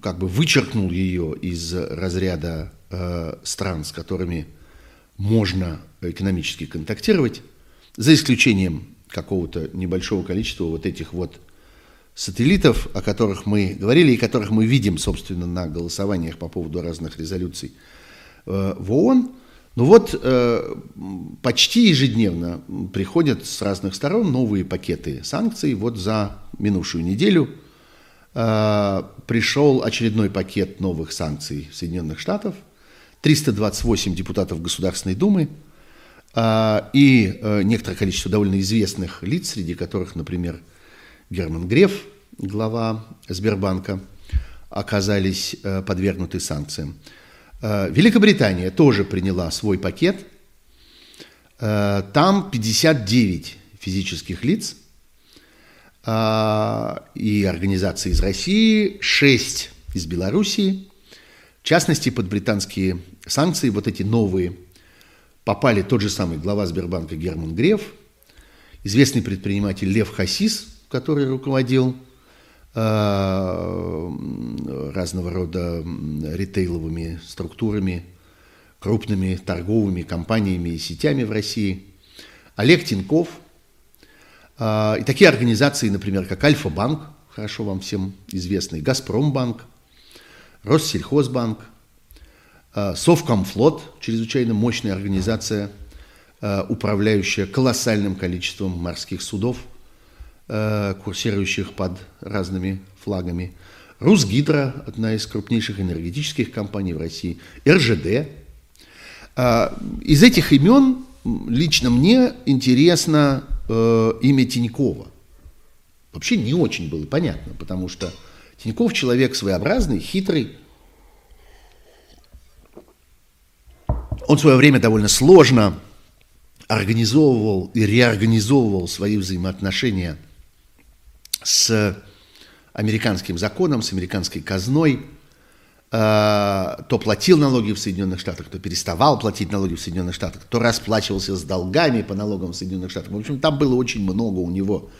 A: как бы вычеркнул ее из разряда э, стран, с которыми можно экономически контактировать, за исключением какого-то небольшого количества вот этих вот сателлитов, о которых мы говорили и которых мы видим, собственно, на голосованиях по поводу разных резолюций э, в ООН. Ну вот э, почти ежедневно приходят с разных сторон новые пакеты санкций. Вот за минувшую неделю э, пришел очередной пакет новых санкций Соединенных Штатов. 328 депутатов Государственной Думы и некоторое количество довольно известных лиц, среди которых, например, Герман Греф, глава Сбербанка, оказались э, подвергнуты санкциям. Э, Великобритания тоже приняла свой пакет. Э, там 59 физических лиц и организаций из России, 6 из Белоруссии. В частности, под британские санкции, вот эти новые, попали тот же самый глава Сбербанка Герман Греф, известный предприниматель Лев Хасис – который руководил э, разного рода ритейловыми структурами, крупными торговыми компаниями и сетями в России, Олег Тинков, э, и такие организации, например, как Альфа-банк, хорошо вам всем известный, Газпромбанк, Россельхозбанк, э, Совкомфлот, чрезвычайно мощная организация, управляющая колоссальным количеством морских судов – Э, курсирующих под разными флагами. Русгидро, одна из крупнейших энергетических компаний в России, РЖД. А, из этих имен лично мне интересно э, имя Тинькова. Вообще не очень было понятно, потому что Тиньков человек своеобразный, хитрый. Он в свое время довольно сложно организовывал и реорганизовывал свои взаимоотношения с американским законом, с американской казной, э, то платил налоги в Соединенных Штатах, то переставал платить налоги в Соединенных Штатах, то расплачивался с долгами по налогам в Соединенных Штатах. В общем, там было очень много у него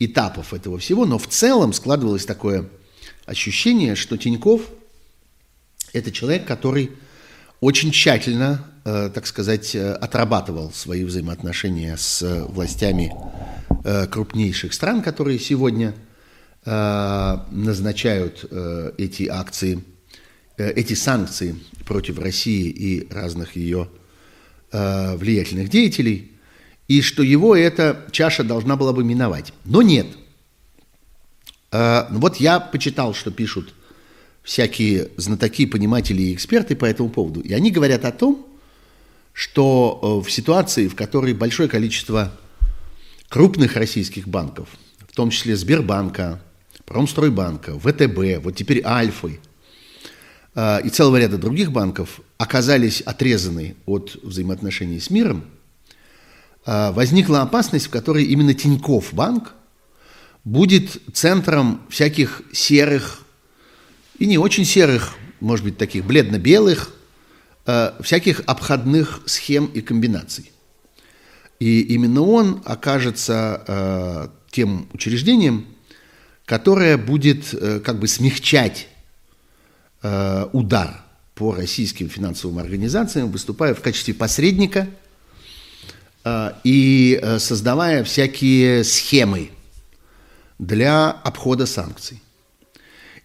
A: этапов этого всего, но в целом складывалось такое ощущение, что Тиньков – это человек, который очень тщательно, э, так сказать, э, отрабатывал свои взаимоотношения с властями крупнейших стран, которые сегодня э, назначают э, эти акции, эти санкции против России и разных ее влиятельных деятелей, и что его эта чаша должна была бы миновать. Но нет. Вот я почитал, что пишут всякие знатоки, пониматели и эксперты по этому поводу. И они говорят о том, что в ситуации, в которой большое количество крупных российских банков, в том числе Сбербанка, Промстройбанка, ВТБ, вот теперь Альфы э, и целого ряда других банков оказались отрезаны от взаимоотношений с миром, э, возникла опасность, в которой именно Тиньков банк будет центром всяких серых и не очень серых, может быть, таких бледно-белых, э, всяких обходных схем и комбинаций. И именно он окажется э, тем учреждением, которое будет э, как бы смягчать э, удар по российским финансовым организациям, выступая в качестве посредника э, и э, создавая всякие схемы для обхода санкций.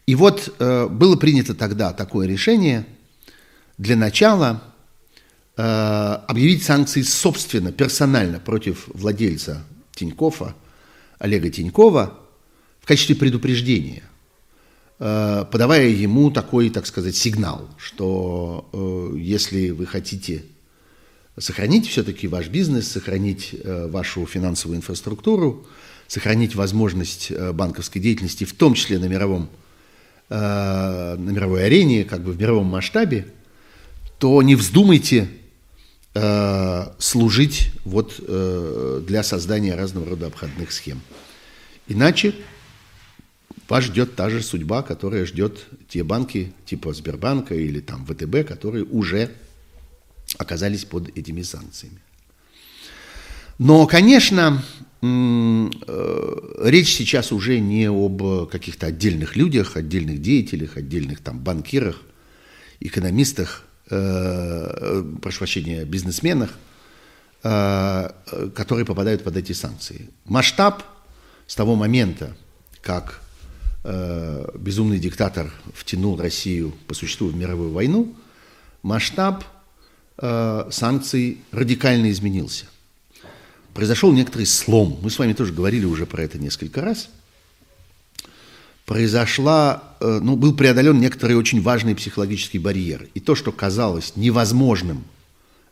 A: И вот э, было принято тогда такое решение для начала – объявить санкции собственно, персонально против владельца Тинькова, Олега Тинькова, в качестве предупреждения, э, подавая ему такой, так сказать, сигнал, что э, если вы хотите сохранить все-таки ваш бизнес, сохранить вашу финансовую инфраструктуру, сохранить возможность банковской деятельности, в том числе на мировом на мировой арене, как бы в мировом масштабе, то не вздумайте Э, служить вот э, для создания разного рода обходных схем. Иначе вас ждет та же судьба, которая ждет те банки типа Сбербанка или там ВТБ, которые уже оказались под этими санкциями. Но, конечно, речь сейчас уже не об каких-то отдельных людях, отдельных деятелях, отдельных там банкирах, экономистах, э, прошу прощения, бизнесменах, э, которые попадают под эти санкции. Масштаб с того момента, как э, безумный диктатор втянул Россию по существу в мировую войну, масштаб э, санкций радикально изменился. Произошел некоторый слом. Мы с вами тоже говорили уже про это несколько раз. Произошла, э, ну, был преодолен некоторый очень важный психологический барьер. И то, что казалось невозможным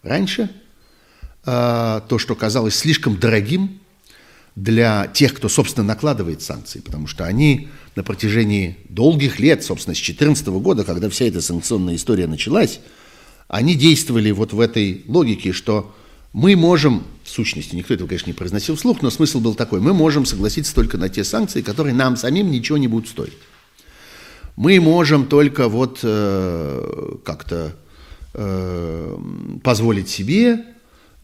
A: раньше, э, то, что казалось слишком дорогим, для тех, кто, собственно, накладывает санкции, потому что они на протяжении долгих лет, собственно, с 2014 года, когда вся эта санкционная история началась, они действовали вот в этой логике, что мы можем, в сущности, никто этого, конечно, не произносил вслух, но смысл был такой, мы можем согласиться только на те санкции, которые нам самим ничего не будут стоить. Мы можем только вот э, как-то э, позволить себе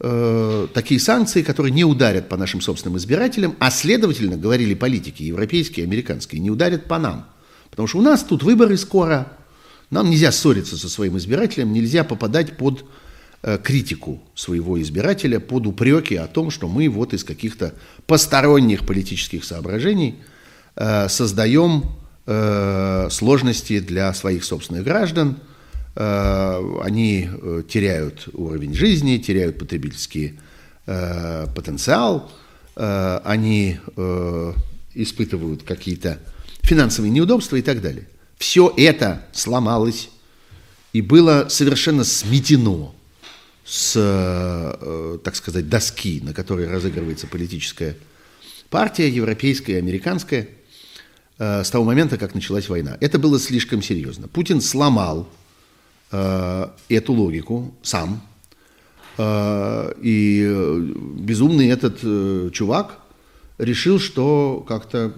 A: э, такие санкции, которые не ударят по нашим собственным избирателям, а следовательно, говорили политики европейские, американские, не ударят по нам. Потому что у нас тут выборы скоро, нам нельзя ссориться со своим избирателем, нельзя попадать под критику своего избирателя, под упреки о том, что мы вот из каких-то посторонних политических соображений э, создаем э, сложности для своих собственных граждан – Э, они э, теряют уровень жизни, теряют потребительский э, потенциал, они испытывают какие-то финансовые неудобства и так далее. Все это сломалось и было совершенно сметено с, так сказать, доски, на которой разыгрывается политическая партия, европейская, американская, с того момента, как началась война. Это было слишком серьезно. Путин сломал Э, эту логику сам. Э, и безумный этот э, чувак решил, что как-то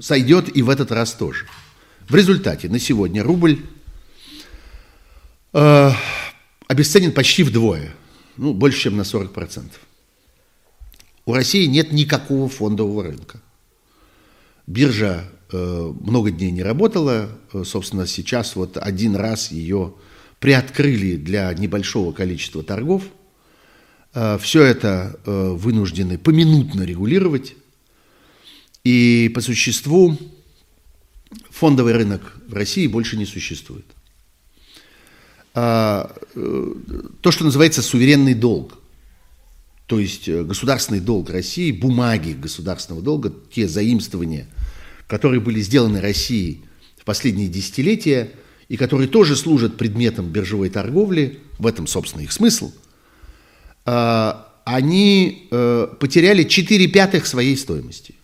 A: сойдет и в этот раз тоже. В результате на сегодня рубль обесценен почти вдвое, ну, больше, чем на 40%. У России нет никакого фондового рынка. Биржа Э, много дней не работала. Э, собственно, сейчас вот один раз ее приоткрыли для небольшого количества торгов. Э, Все это вынуждены поминутно регулировать. И по существу фондовый рынок в России больше не существует. То, что называется суверенный долг, то есть государственный долг России, бумаги государственного долга, те заимствования – которые были сделаны Россией в последние десятилетия и которые тоже служат предметом биржевой торговли, в этом, собственно, их смысл, а, они э, потеряли 4 пятых своей стоимости.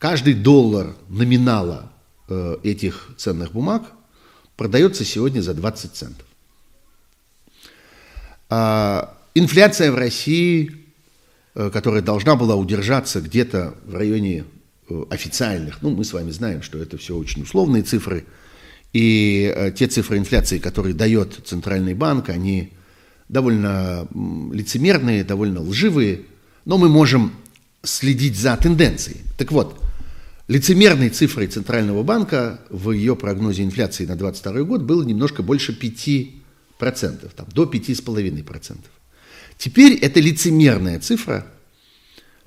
A: Каждый доллар номинала э, этих ценных бумаг продается сегодня за 20 центов. А, инфляция в России, э, которая должна была удержаться где-то в районе Э, официальных, ну, мы с вами знаем, что это все очень условные цифры, и э, те цифры инфляции, которые дает Центральный банк, они довольно лицемерные, довольно лживые, но мы можем следить за тенденцией. Так вот, лицемерной цифрой Центрального банка в ее прогнозе инфляции на 2022 год было немножко больше 5%, там, до 5,5%. Теперь эта лицемерная цифра –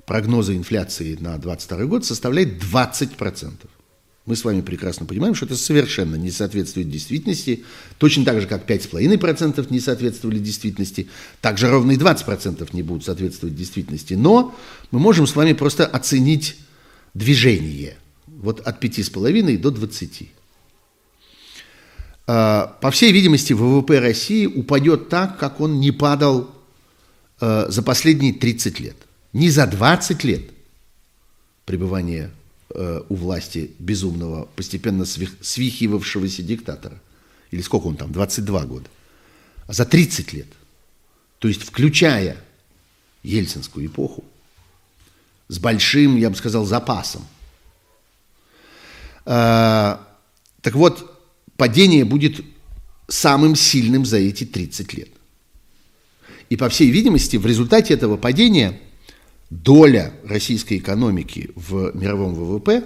A: прогноза инфляции на 2022 год составляет 20%. Мы с вами прекрасно понимаем, что это совершенно не соответствует действительности, точно так же, как 5,5% не соответствовали действительности, также ровно и 20% не будут соответствовать действительности. Но мы можем с вами просто оценить движение вот от 5,5 до 20. А, по всей видимости, ВВП России упадет так, как он не падал а, за последние 30 лет. Не за 20 лет пребывания э, у власти безумного, постепенно свихивавшегося диктатора, или сколько он там, 22 года, а за 30 лет, то есть включая ельцинскую эпоху, с большим, я бы сказал, запасом. А, так вот, падение будет самым сильным за эти 30 лет. И, по всей видимости, в результате этого падения – доля российской экономики в мировом ВВП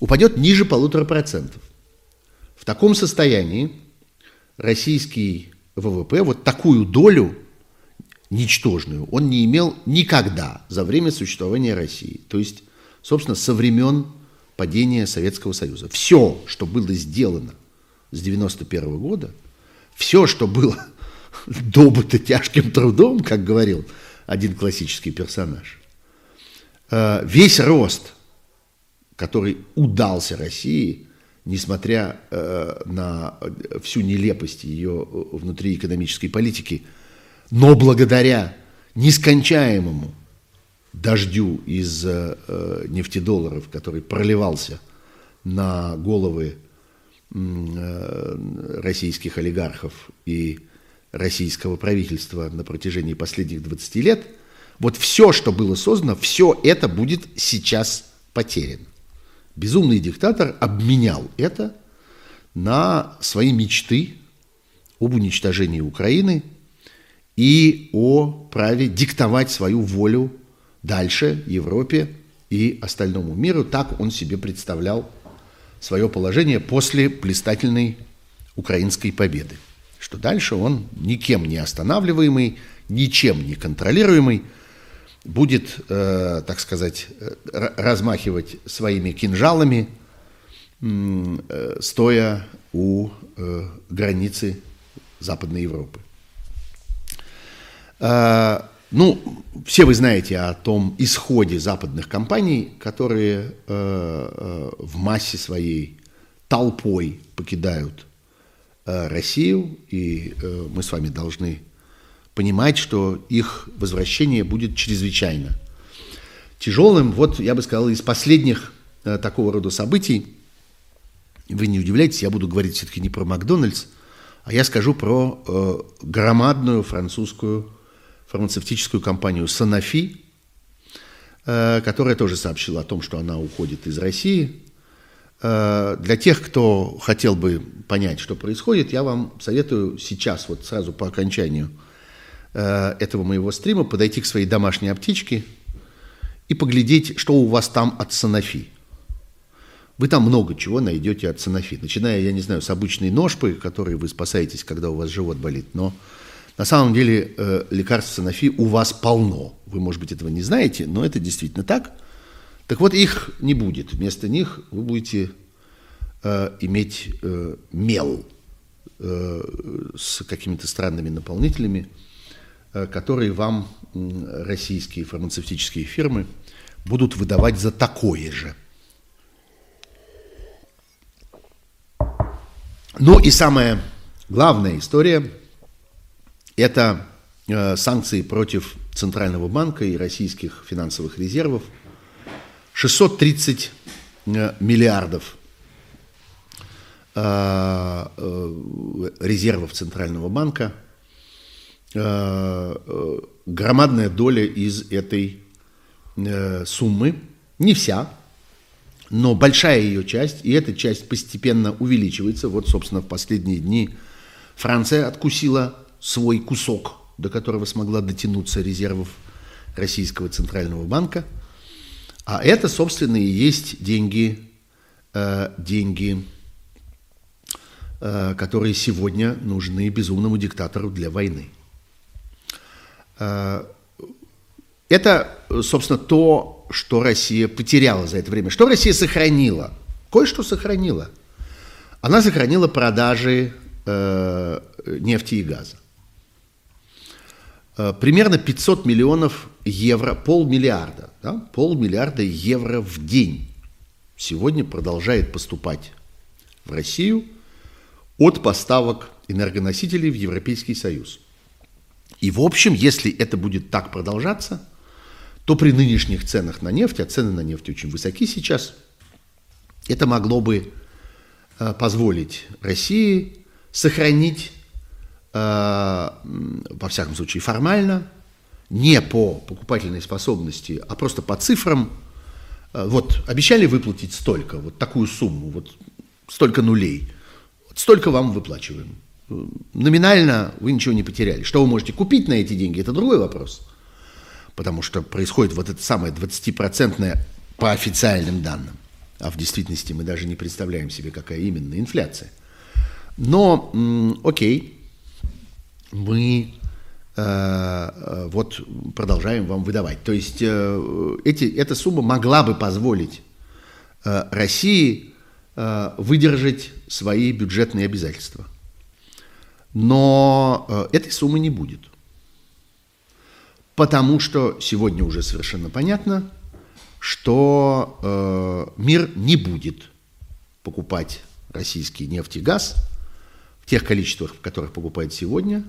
A: упадет ниже полутора процентов. В таком состоянии российский ВВП вот такую долю ничтожную он не имел никогда за время существования России. То есть, собственно, со времен падения Советского Союза. Все, что было сделано с 91 года, все, что было добыто тяжким трудом, как говорил один классический персонаж, э, весь рост, который удался России, несмотря э, на всю нелепость ее внутриэкономической политики, но благодаря нескончаемому дождю из э, нефтедолларов, который проливался на головы э, российских олигархов и российского правительства на протяжении последних 20 лет, вот все, что было создано, все это будет сейчас потеряно. Безумный диктатор обменял это на свои мечты об уничтожении Украины и о праве диктовать свою волю дальше Европе и остальному миру. Так он себе представлял свое положение после блистательной украинской победы. Что дальше он никем не останавливаемый, ничем не контролируемый, будет, э, так сказать, э, размахивать своими кинжалами, э, стоя у э, границы Западной Европы. Э, ну, все вы знаете о том исходе западных компаний, которые э, э, в массе своей толпой покидают Россию, и мы с вами должны понимать, что их возвращение будет чрезвычайно тяжелым. Вот, я бы сказал, из последних такого рода событий, вы не удивляйтесь, я буду говорить все-таки не про Макдональдс, а я скажу про э, громадную французскую фармацевтическую компанию Sanofi, э, которая тоже сообщила о том, что она уходит из России. Э, для тех, кто хотел бы понять, что происходит, я вам советую сейчас, вот сразу по окончанию э, этого моего стрима, подойти к своей домашней аптечке и поглядеть, что у вас там от Sanofi. Вы там много чего найдете от Sanofi, начиная, я не знаю, с обычной ножпы, которой вы спасаетесь, когда у вас живот болит, но на самом деле э, лекарств Санофи у вас полно. Вы, может быть, этого не знаете, но это действительно так. Так вот, их не будет. Вместо них вы будете э, иметь э, мел с какими-то странными наполнителями, которые вам российские фармацевтические фирмы будут выдавать за такое же. Ну и самая главная история – это э, санкции против Центрального банка и российских финансовых резервов. 630 э, миллиардов э, резервов Центрального банка. Громадная доля из этой суммы, не вся, но большая ее часть, и эта часть постепенно увеличивается. Вот, собственно, в последние дни Франция откусила свой кусок, до которого смогла дотянуться резервов Российского Центрального банка. А это, собственно, и есть деньги, э, деньги, э, которые сегодня нужны безумному диктатору для войны. Э, это, собственно, то, что Россия потеряла за это время. Что Россия сохранила? Кое-что сохранила. Она сохранила продажи э, нефти и газа. Э, примерно 500 миллионов евро, полмиллиарда, да, полмиллиарда евро в день сегодня продолжает поступать в Россию от поставок энергоносителей в Европейский Союз. И в общем, если это будет так продолжаться, то при нынешних ценах на нефть, а цены на нефть очень высоки сейчас, это могло бы э, позволить России сохранить во всяком случае формально, не по покупательной способности, а просто по цифрам. Э, вот обещали выплатить столько, вот такую сумму, вот столько нулей, вот столько вам выплачиваем. Номинально вы ничего не потеряли. Что вы можете купить на эти деньги, это другой вопрос. потому что происходит вот это самое 20% по официальным данным, а в действительности мы даже не представляем себе, какая именно инфляция. Но, окей, мы э, э, вот продолжаем вам выдавать. То есть э, эти, эта сумма могла бы позволить России выдержать свои бюджетные обязательства. Но этой суммы не будет. Потому что сегодня уже совершенно понятно, что мир не будет покупать российский нефть и газ в тех количествах, в которых покупает сегодня.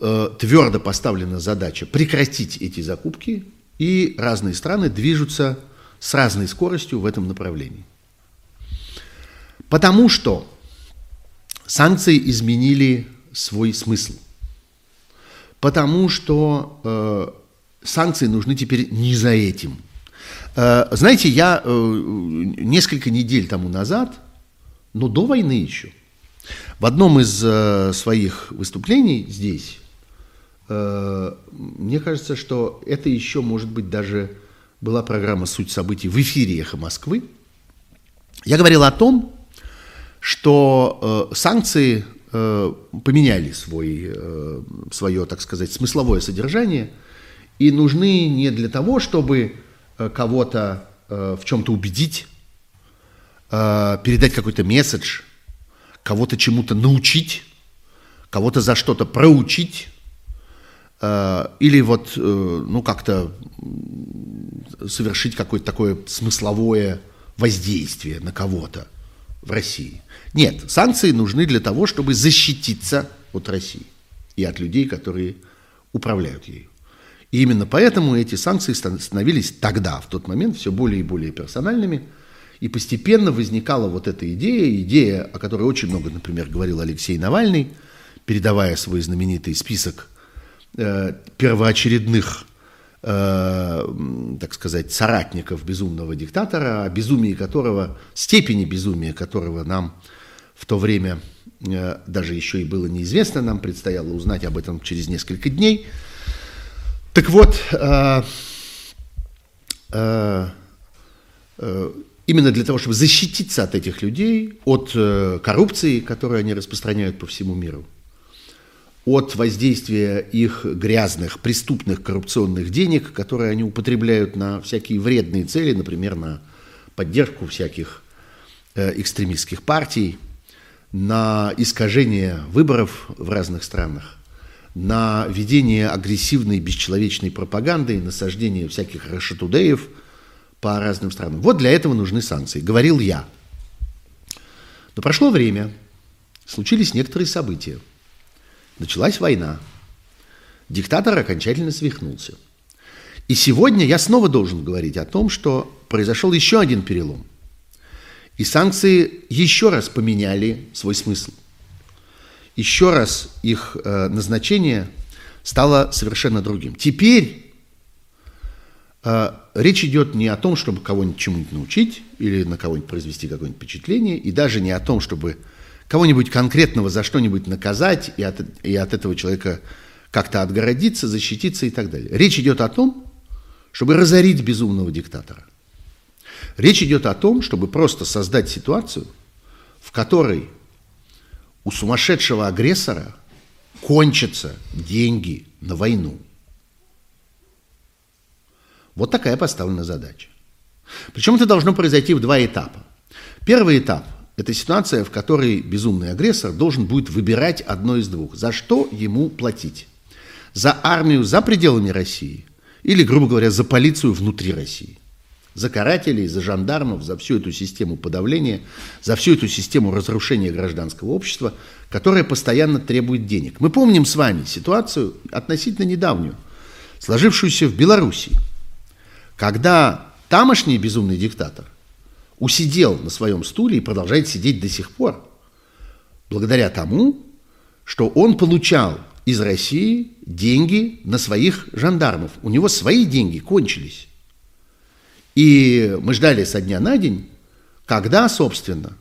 A: Э, твердо поставлена задача прекратить эти закупки, и разные страны движутся с разной скоростью в этом направлении. Потому что санкции изменили свой смысл – потому что э, санкции нужны теперь не за этим. Э, знаете, я э, несколько недель тому назад, но до войны еще, в одном из э, своих выступлений здесь, мне кажется, что это еще, может быть, даже была программа «Суть событий» в эфире «Эхо Москвы». Я говорил о том, что э, санкции Э, поменяли свой, э, свое, так сказать, смысловое содержание и нужны не для того, чтобы э, кого-то в чем-то убедить, передать какой-то месседж, кого-то чему-то научить, кого-то за что-то проучить, или вот, ну, как-то совершить какое-то такое смысловое воздействие на кого-то в России. Нет, санкции нужны для того, чтобы защититься от России и от людей, которые управляют ею. И именно поэтому эти санкции становились тогда, в тот момент, все более и более персональными, и постепенно возникала вот эта идея, идея, о которой очень много, например, говорил Алексей Навальный, передавая свой знаменитый список э, первоочередных э, так сказать, соратников безумного диктатора, о безумии которого, степени безумия которого нам в то время э, даже еще и было неизвестно, нам предстояло узнать об этом через несколько дней. Так вот, э, э, э, именно для того, чтобы защититься от этих людей, от э, коррупции, которую они распространяют по всему миру, от воздействия их грязных, преступных, коррупционных денег, которые они употребляют на всякие вредные цели, например, на поддержку всяких э, экстремистских партий, на искажение выборов в разных странах, на ведение агрессивной, бесчеловечной пропаганды, насаждение всяких рашатудеев по разным странам. Вот для этого нужны санкции, говорил я. Но прошло время, случились некоторые события – Началась война. Диктатор окончательно свихнулся. И сегодня я снова должен говорить о том, что произошел еще один перелом. И санкции еще раз поменяли свой смысл. Еще раз их э, назначение стало совершенно другим. Теперь э, речь идет не о том, чтобы кого-нибудь чему-нибудь научить или на кого-нибудь произвести какое-нибудь впечатление, и даже не о том, чтобы кого-нибудь конкретного за что-нибудь наказать и от, и от этого человека как-то отгородиться, защититься и так далее. Речь идет о том, чтобы разорить безумного диктатора. Речь идет о том, чтобы просто создать ситуацию, в которой у сумасшедшего агрессора кончатся деньги на войну. Вот такая поставлена задача. Причем это должно произойти в два этапа. Первый этап – это ситуация, в которой безумный агрессор должен будет выбирать одно из двух. За что ему платить? За армию за пределами России или, грубо говоря, за полицию внутри России? За карателей, за жандармов, за всю эту систему подавления, за всю эту систему разрушения гражданского общества, которая постоянно требует денег. Мы помним с вами ситуацию относительно недавнюю, сложившуюся в Белоруссии, когда тамошний безумный диктатор – усидел на своем стуле и продолжает сидеть до сих пор. Благодаря тому, что он получал из России деньги на своих жандармов. У него свои деньги кончились. И мы ждали со дня на день, когда, собственно,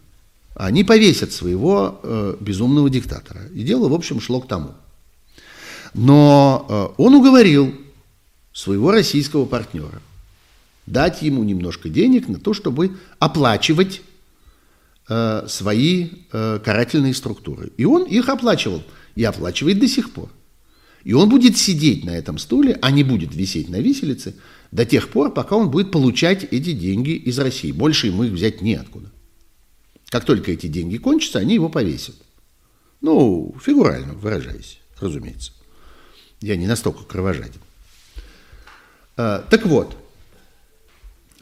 A: они повесят своего э, безумного диктатора. И дело, в общем, шло к тому. Но э, он уговорил своего российского партнера. Дать ему немножко денег на то, чтобы оплачивать э, свои э, карательные структуры. И он их оплачивал. И оплачивает до сих пор. И он будет сидеть на этом стуле, а не будет висеть на виселице до тех пор, пока он будет получать эти деньги из России. Больше ему их взять неоткуда. Как только эти деньги кончатся, они его повесят. Ну, фигурально выражаясь, разумеется. Я не настолько кровожаден. А, так вот,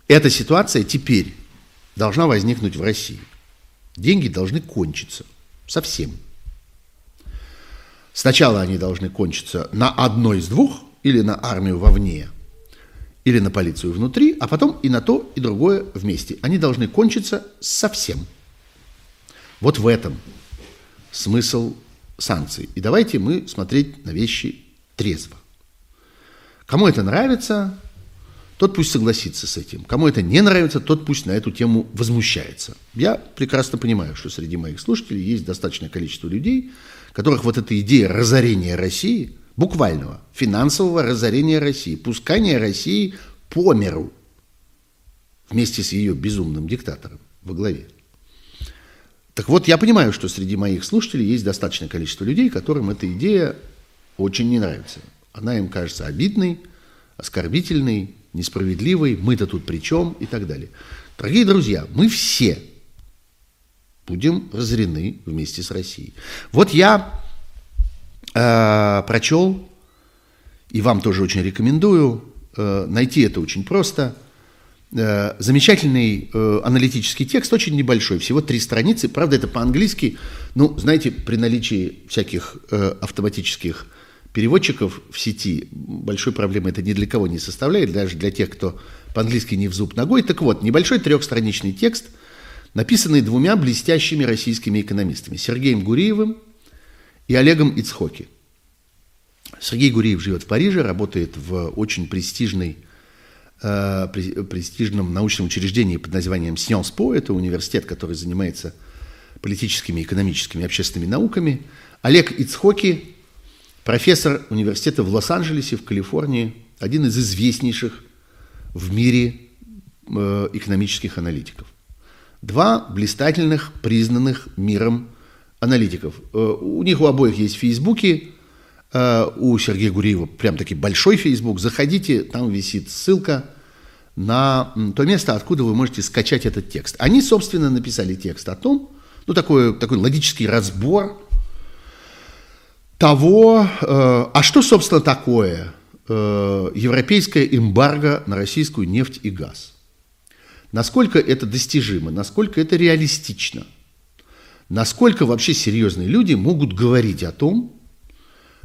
A: эта ситуация теперь должна возникнуть в России. Деньги должны кончиться совсем. Сначала они должны кончиться на одной из двух, или на армию вовне, или на полицию внутри, а потом и на то, и другое вместе. Они должны кончиться совсем. Вот в этом смысл санкций. И давайте мы смотреть на вещи трезво. Кому это нравится, тот пусть согласится с этим. Кому это не нравится, тот пусть на эту тему возмущается. Я прекрасно понимаю, что среди моих слушателей есть достаточное количество людей, которых вот эта идея разорения России, буквального, финансового разорения России, пускания России по миру вместе с ее безумным диктатором во главе. Так вот, я понимаю, что среди моих слушателей есть достаточное количество людей, которым эта идея очень не нравится. Она им кажется обидной, оскорбительной, несправедливой, мы-то тут при чем и так далее. Дорогие друзья, мы все будем разорены вместе с Россией. Вот я э, прочел, и вам тоже очень рекомендую, э, найти это очень просто, э, замечательный э, аналитический текст, очень небольшой, всего три страницы, правда это по-английски, ну, знаете, при наличии всяких э, автоматических переводчиков в сети большой проблемы это ни для кого не составляет, даже для тех, кто по-английски не в зуб ногой. Так вот, небольшой трехстраничный текст, написанный двумя блестящими российскими экономистами, Сергеем Гуриевым и Олегом Ицхоки. Сергей Гуриев живет в Париже, работает в очень престижной, э, престижном научном учреждении под названием Sciences Po. Это университет, который занимается политическими, экономическими, общественными науками. Олег Ицхоки профессор университета в Лос-Анджелесе, в Калифорнии, один из известнейших в мире э, экономических аналитиков. Два блистательных, признанных миром аналитиков. Э, у них у обоих есть фейсбуки, э, у Сергея Гуриева прям таки большой фейсбук. Заходите, там висит ссылка на то место, откуда вы можете скачать этот текст. Они, собственно, написали текст о том, ну, такой, такой логический разбор того, э, а что, собственно, такое э, европейская эмбарго на российскую нефть и газ. Насколько это достижимо, насколько это реалистично, насколько вообще серьезные люди могут говорить о том,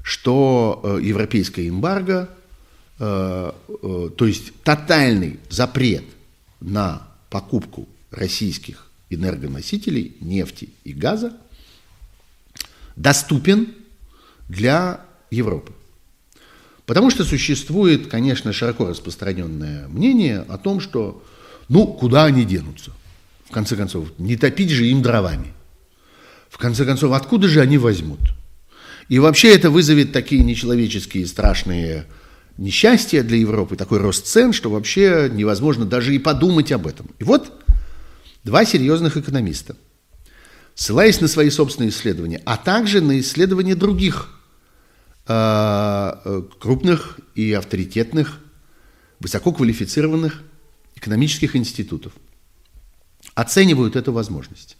A: что э, европейская эмбарго, то есть тотальный запрет на покупку российских энергоносителей, нефти и газа, доступен для Европы. Потому что существует, конечно, широко распространенное мнение о том, что, ну, куда они денутся? В конце концов, не топить же им дровами. В конце концов, откуда же они возьмут? И вообще это вызовет такие нечеловеческие страшные несчастья для Европы, такой рост цен, что вообще невозможно даже и подумать об этом. И вот два серьезных экономиста, ссылаясь на свои собственные исследования, а также на исследования других крупных и авторитетных, высококвалифицированных экономических институтов. Оценивают эту возможность.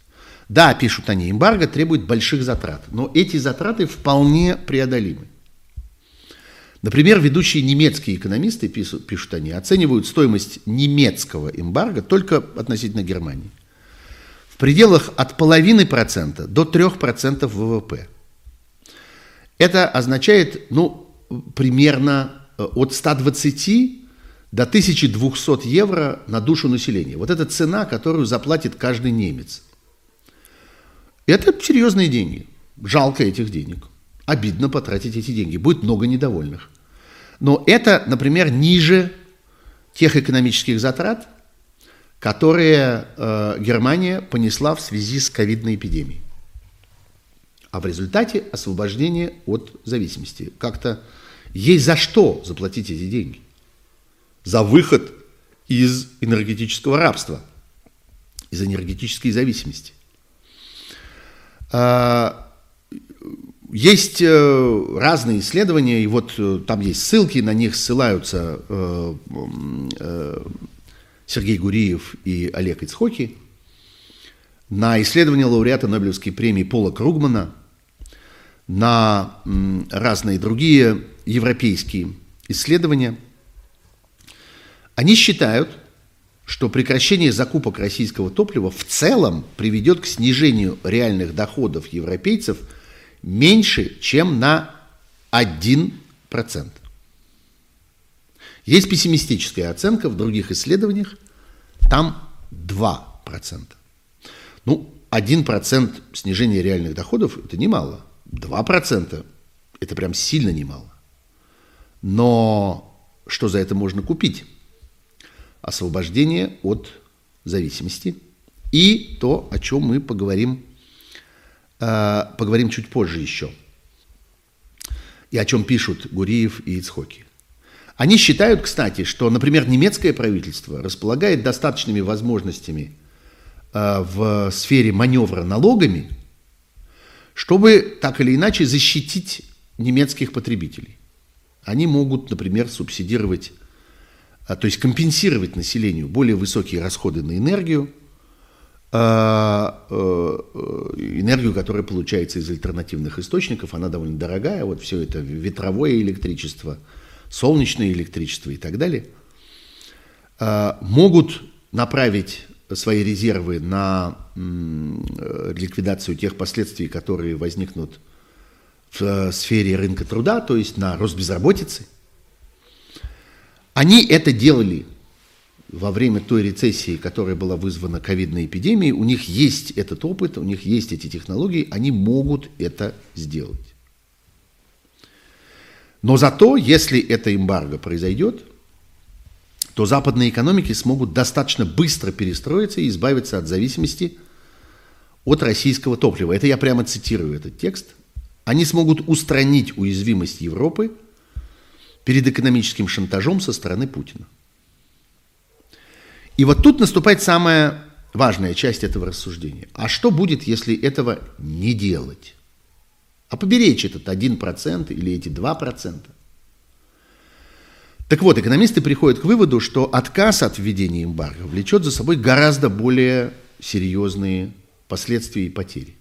A: Да, пишут они, эмбарго требует больших затрат, но эти затраты вполне преодолимы. Например, ведущие немецкие экономисты, пишут, пишут они, оценивают стоимость немецкого эмбарго только относительно Германии в пределах от половины процента до трех процентов ВВП. Это означает, ну, примерно э, от 120 до 1200 евро на душу населения. Вот это цена, которую заплатит каждый немец. Это серьезные деньги. Жалко этих денег. Обидно потратить эти деньги. Будет много недовольных. Но это, например, ниже тех экономических затрат, которые э, Германия понесла в связи с ковидной эпидемией а в результате освобождение от зависимости. Как-то есть за что заплатить эти деньги. за выход из энергетического рабства, из энергетической зависимости. А, есть э, разные исследования, и вот э, там есть ссылки, на них ссылаются э, Сергей Гуриев и Олег Ицхоки, на исследования лауреата Нобелевской премии Пола Кругмана, на разные другие европейские исследования. Они считают, что прекращение закупок российского топлива в целом приведет к снижению реальных доходов европейцев – меньше, чем на 1%. Есть пессимистическая оценка в других исследованиях, там 2%. Ну, 1% снижения реальных доходов – это немало. 2% – это прям сильно немало. Но что за это можно купить? Освобождение от зависимости и то, о чем мы поговорим Э, поговорим чуть позже еще. И о чем пишут Гуриев и Ицхоки. Они считают, кстати, что, например, немецкое правительство располагает достаточными возможностями э, в сфере маневра налогами, чтобы так или иначе защитить немецких потребителей. Они могут, например, субсидировать, э, то есть компенсировать населению более высокие расходы на энергию, а, э, энергию, которая получается из альтернативных источников, она довольно дорогая, вот все это ветровое электричество, солнечное электричество и так далее, а, могут направить свои резервы на ликвидацию тех последствий, которые возникнут в э, сфере рынка труда, то есть на рост безработицы. Они это делали во время той рецессии, которая была вызвана ковидной эпидемией, у них есть этот опыт, у них есть эти технологии, они могут это сделать. Но зато, если это эмбарго произойдет, то западные экономики смогут достаточно быстро перестроиться и избавиться от зависимости от российского топлива. Это я прямо цитирую этот текст. Они смогут устранить уязвимость Европы перед экономическим шантажом со стороны Путина. И вот тут наступает самая важная часть этого рассуждения. А что будет, если этого не делать? А поберечь этот 1% или эти 2%? Так вот, экономисты приходят к выводу, что отказ от введения эмбарго влечет за собой гораздо более серьезные последствия и потери.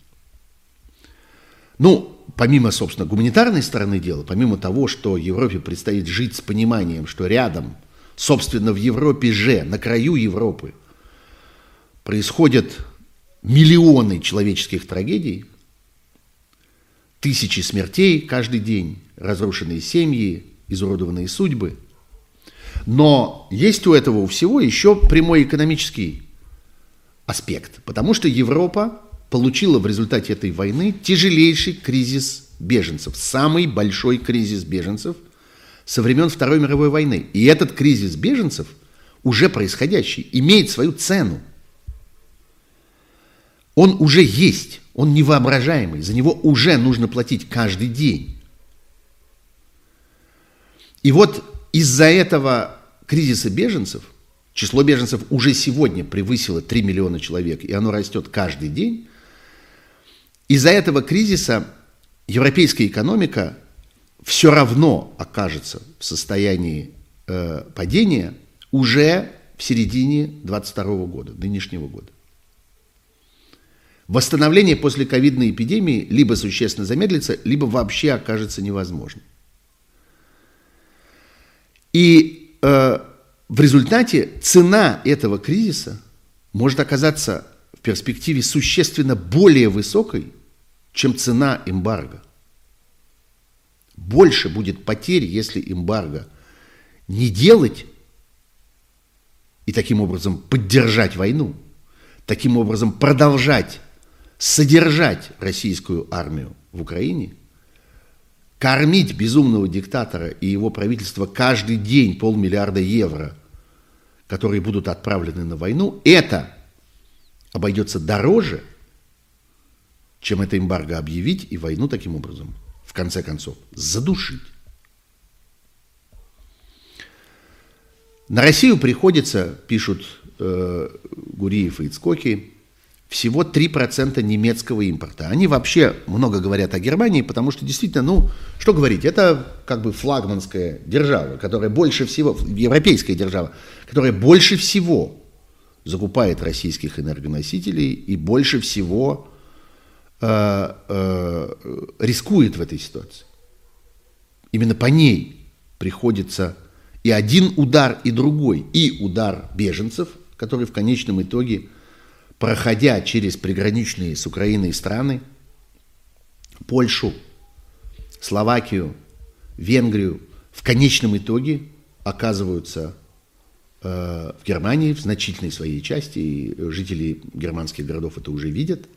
A: Ну, помимо, собственно, гуманитарной стороны дела, помимо того, что Европе предстоит жить с пониманием, что рядом – собственно, в Европе же, на краю Европы, происходят миллионы человеческих трагедий, тысячи смертей каждый день, разрушенные семьи, изуродованные судьбы. Но есть у этого всего еще прямой экономический аспект, потому что Европа получила в результате этой войны тяжелейший кризис беженцев, самый большой кризис беженцев – со времен Второй мировой войны. И этот кризис беженцев, уже происходящий, имеет свою цену. Он уже есть, он невоображаемый, за него уже нужно платить каждый день. И вот из-за этого кризиса беженцев, число беженцев уже сегодня превысило 3 миллиона человек, и оно растет каждый день, из-за этого кризиса европейская экономика все равно окажется в состоянии э, падения уже в середине 22 года, нынешнего года. Восстановление после ковидной эпидемии либо существенно замедлится, либо вообще окажется невозможным. И э, в результате цена этого кризиса может оказаться в перспективе существенно более высокой, чем цена эмбарго. Больше будет потерь, если эмбарго не делать и таким образом поддержать войну, таким образом продолжать содержать российскую армию в Украине, кормить безумного диктатора и его правительство каждый день полмиллиарда евро, которые будут отправлены на войну, это обойдется дороже, чем это эмбарго объявить и войну таким образом в конце концов, задушить. На Россию приходится, пишут э, Гуриев и Ицкоки, всего 3% немецкого импорта. Они вообще много говорят о Германии, потому что действительно, ну, что говорить, это как бы флагманская держава, которая больше всего, европейская держава, которая больше всего закупает российских энергоносителей и больше всего э, э, рискует в этой ситуации. Именно по ней приходится и один удар, и другой, и удар беженцев, который в конечном итоге – проходя через приграничные с Украиной страны, Польшу, Словакию, Венгрию, в конечном итоге оказываются э, в Германии в значительной своей части, и жители германских городов это уже видят,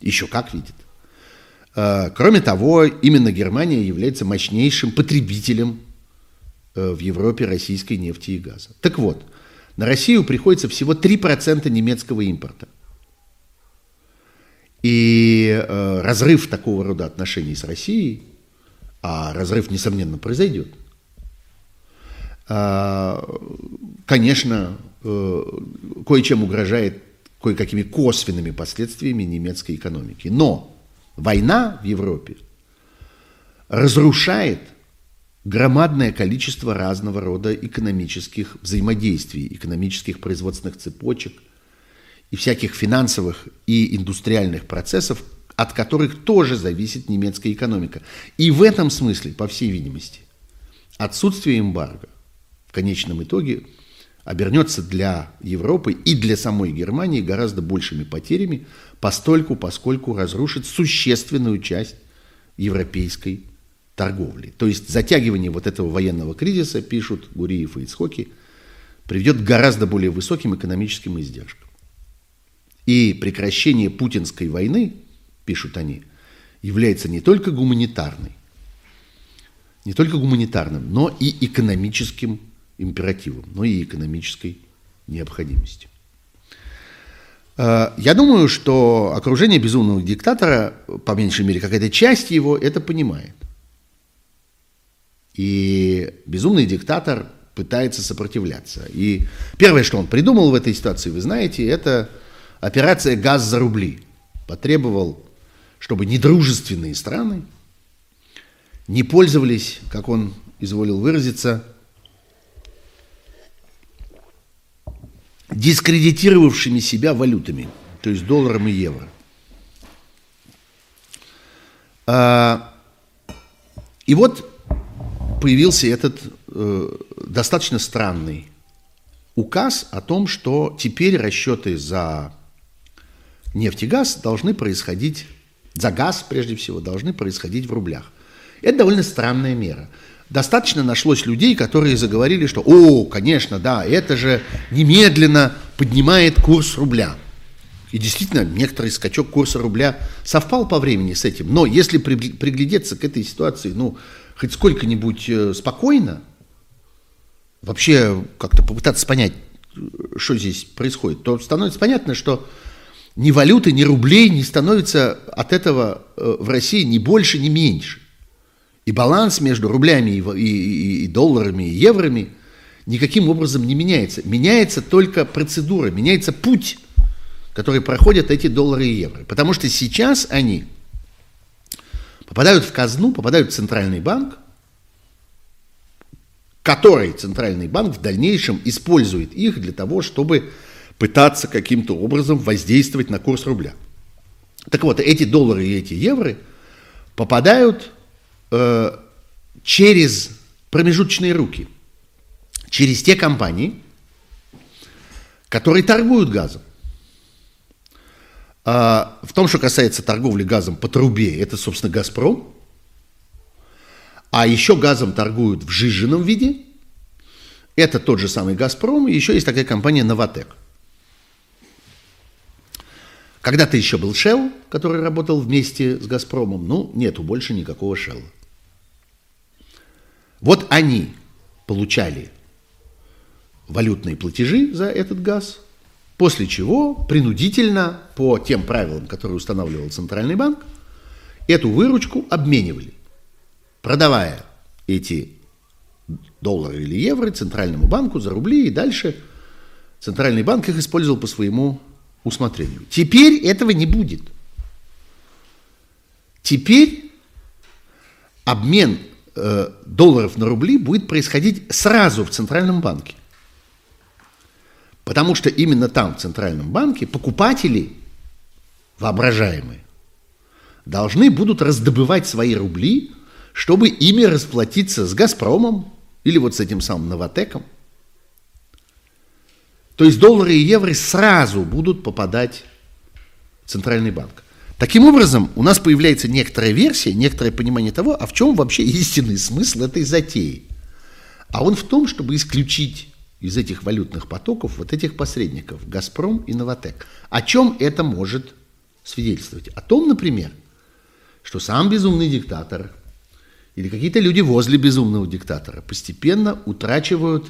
A: еще как видят. Э, кроме того, именно Германия является мощнейшим потребителем э, в Европе российской нефти и газа. Так вот, на Россию приходится всего 3% немецкого импорта. И э, разрыв такого рода отношений с Россией, а разрыв, несомненно, произойдет, э, конечно, э, кое-чем угрожает кое-какими косвенными последствиями немецкой экономики. Но война в Европе разрушает громадное количество разного рода экономических взаимодействий, экономических производственных цепочек и всяких финансовых и индустриальных процессов, от которых тоже зависит немецкая экономика. И в этом смысле, по всей видимости, отсутствие эмбарго в конечном итоге обернется для Европы и для самой Германии гораздо большими потерями, постольку, поскольку разрушит существенную часть европейской торговли. То есть затягивание вот этого военного кризиса, пишут Гуриев и Ицхоки, приведет к гораздо более высоким экономическим издержкам. И прекращение путинской войны, пишут они, является не только гуманитарной, не только гуманитарным, но и экономическим императивом, но и экономической необходимостью. Э, я думаю, что окружение безумного диктатора, по меньшей мере какая-то часть его, это понимает. И безумный диктатор пытается сопротивляться. И первое, что он придумал в этой ситуации, вы знаете, это операция «Газ за рубли». Потребовал, чтобы недружественные страны не пользовались, как он изволил выразиться, дискредитировавшими себя валютами, то есть долларом и евро. А, и вот появился этот э, достаточно странный указ о том, что теперь расчеты за нефть и газ должны происходить, за газ прежде всего, должны происходить в рублях. Это довольно странная мера. Достаточно нашлось людей, которые заговорили, что, о, конечно, да, это же немедленно поднимает курс рубля. И действительно, некоторый скачок курса рубля совпал по времени с этим. Но если приглядеться к этой ситуации, ну, хоть сколько-нибудь э, спокойно, вообще как-то попытаться понять, что здесь происходит, то становится понятно, что ни валюты, ни рублей не становится от этого э, в России ни больше, ни меньше. И баланс между рублями и, долларами, и евроми никаким образом не меняется. Меняется только процедура, меняется путь, который проходят эти доллары и евро. Потому что сейчас они попадают в казну, попадают в центральный банк, который центральный банк в дальнейшем использует их для того, чтобы пытаться каким-то образом воздействовать на курс рубля. Так вот, эти доллары и эти евро попадают э, через промежуточные руки, через те компании, которые торгуют газом. А, в том, что касается торговли газом по трубе, это, собственно, «Газпром». А еще газом торгуют в жиженном виде. Это тот же самый «Газпром». И еще есть такая компания «Новотек». Когда-то еще был Shell, который работал вместе с «Газпромом». Ну, нету больше никакого Shell. Вот они получали валютные платежи за этот газ – После чего принудительно, по тем правилам, которые устанавливал Центральный банк, эту выручку обменивали, продавая эти доллары или евро Центральному банку за рубли, и дальше Центральный банк их использовал по своему усмотрению. Теперь этого не будет. Теперь обмен э, долларов на рубли будет происходить сразу в Центральном банке. Потому что именно там, в Центральном банке, покупатели воображаемые должны будут раздобывать свои рубли, чтобы ими расплатиться с «Газпромом» или вот с этим самым «Новотеком». То есть доллары и евро сразу будут попадать в Центральный банк. Таким образом, у нас появляется некоторая версия, некоторое понимание того, а в чем вообще истинный смысл этой затеи. А он в том, чтобы исключить из этих валютных потоков вот этих посредников, «Газпром» и «Новотек». О чем это может свидетельствовать? О том, например, что сам безумный диктатор или какие-то люди возле безумного диктатора постепенно утрачивают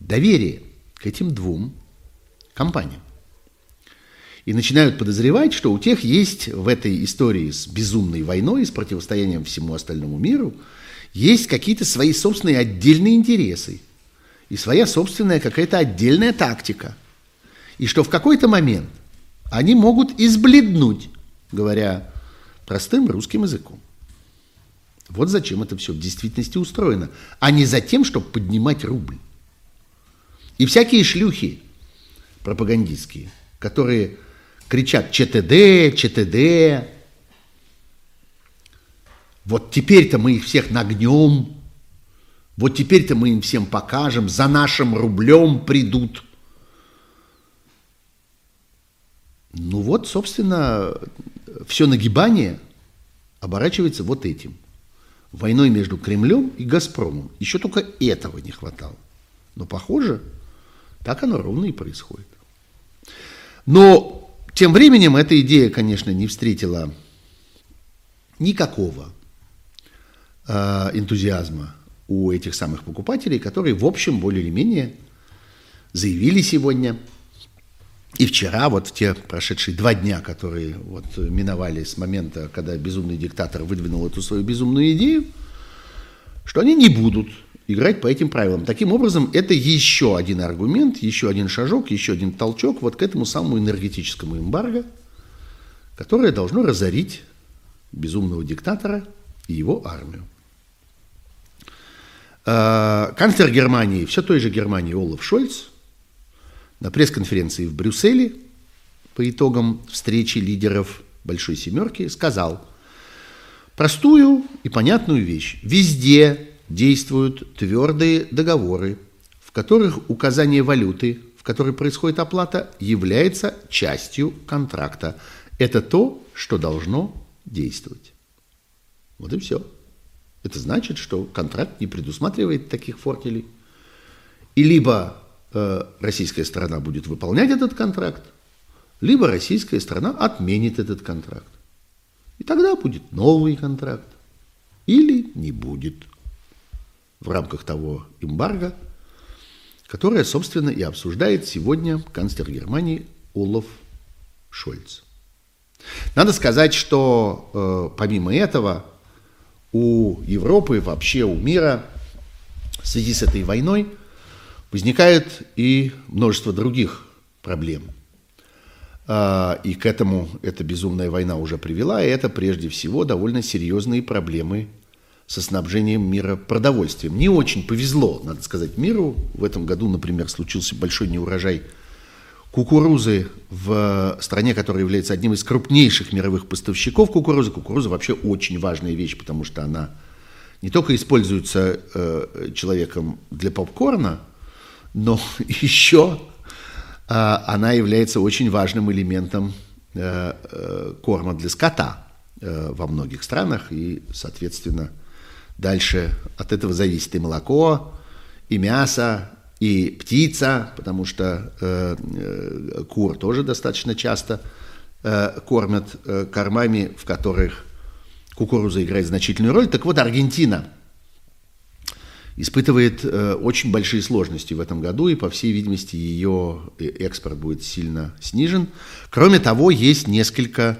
A: доверие к этим двум компаниям. И начинают подозревать, что у тех есть в этой истории с безумной войной, с противостоянием всему остальному миру, есть какие-то свои собственные отдельные интересы и своя собственная какая-то отдельная тактика. И что в какой-то момент они могут избледнуть, говоря простым русским языком. Вот зачем это все в действительности устроено, а не за тем, чтобы поднимать рубль. И всякие шлюхи пропагандистские, которые кричат ЧТД, ЧТД, вот теперь-то мы их всех нагнем, вот теперь-то мы им всем покажем, за нашим рублем придут. Ну вот, собственно, все нагибание оборачивается вот этим. Войной между Кремлем и Газпромом. Еще только этого не хватало. Но, похоже, так оно ровно и происходит. Но тем временем эта идея, конечно, не встретила никакого э, энтузиазма у этих самых покупателей, которые, в общем, более или менее заявили сегодня и вчера, вот в те прошедшие два дня, которые вот миновали с момента, когда безумный диктатор выдвинул эту свою безумную идею, что они не будут играть по этим правилам. Таким образом, это еще один аргумент, еще один шажок, еще один толчок вот к этому самому энергетическому эмбарго, которое должно разорить безумного диктатора и его армию. А, канцлер Германии, все той же Германии Олаф Шольц, на пресс-конференции в Брюсселе по итогам встречи лидеров Большой Семерки сказал простую и понятную вещь. Везде действуют твердые договоры, в которых указание валюты, в которой происходит оплата, является частью контракта. Это то, что должно действовать. Вот и все. Это значит, что контракт не предусматривает таких фортелей. И либо э, российская сторона будет выполнять этот контракт, либо российская сторона отменит этот контракт. И тогда будет новый контракт. Или не будет в рамках того эмбарго, которое, собственно, и обсуждает сегодня канцлер Германии Олаф Шольц. Надо сказать, что э, помимо этого у Европы, вообще у мира в связи с этой войной возникает и множество других проблем. Э, и к этому эта безумная война уже привела, и это прежде всего довольно серьезные проблемы со снабжением мира продовольствием. Не очень повезло, надо сказать, миру. В этом году, например, случился большой неурожай кукурузы в стране, которая является одним из крупнейших мировых поставщиков кукурузы. Кукуруза вообще очень важная вещь, потому что она не только используется э, человеком для попкорна, но еще э, она является очень важным элементом э, э, корма для скота э, во многих странах и, соответственно, Дальше от этого зависит и молоко, и мясо, и птица, потому что э, э, кур тоже достаточно часто э, кормят э, кормами, в которых кукуруза играет значительную роль. Так вот, Аргентина испытывает э, очень большие сложности в этом году, и, по всей видимости, ее э, экспорт будет сильно снижен. Кроме того, есть несколько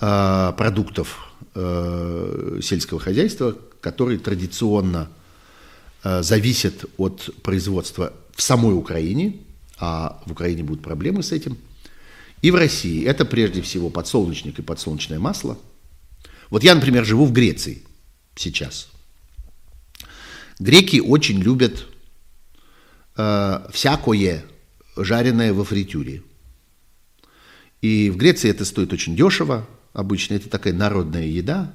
A: э, продуктов э, сельского хозяйства, которые традиционно зависят от производства в самой Украине, а в Украине будут проблемы с этим, и в России. Это прежде всего подсолнечник и подсолнечное масло. Вот я, например, живу в Греции сейчас. Греки очень любят э, всякое жареное во фритюре. И в Греции это стоит очень дешево, обычно это такая народная еда.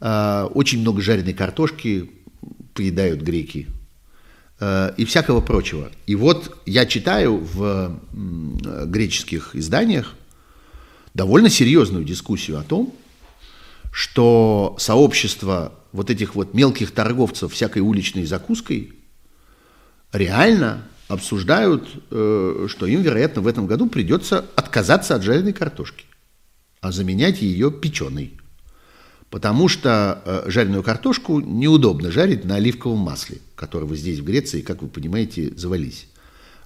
A: Э, очень много жареной картошки поедают греки э, и всякого прочего. И вот я читаю в греческих изданиях довольно серьезную дискуссию о том, что сообщество вот этих вот мелких торговцев всякой уличной закуской реально обсуждают, э, что им, вероятно, в этом году придется отказаться от жареной картошки, а заменять ее печеной. Потому что э, жареную картошку неудобно жарить на оливковом масле, которого здесь в Греции, как вы понимаете, завались.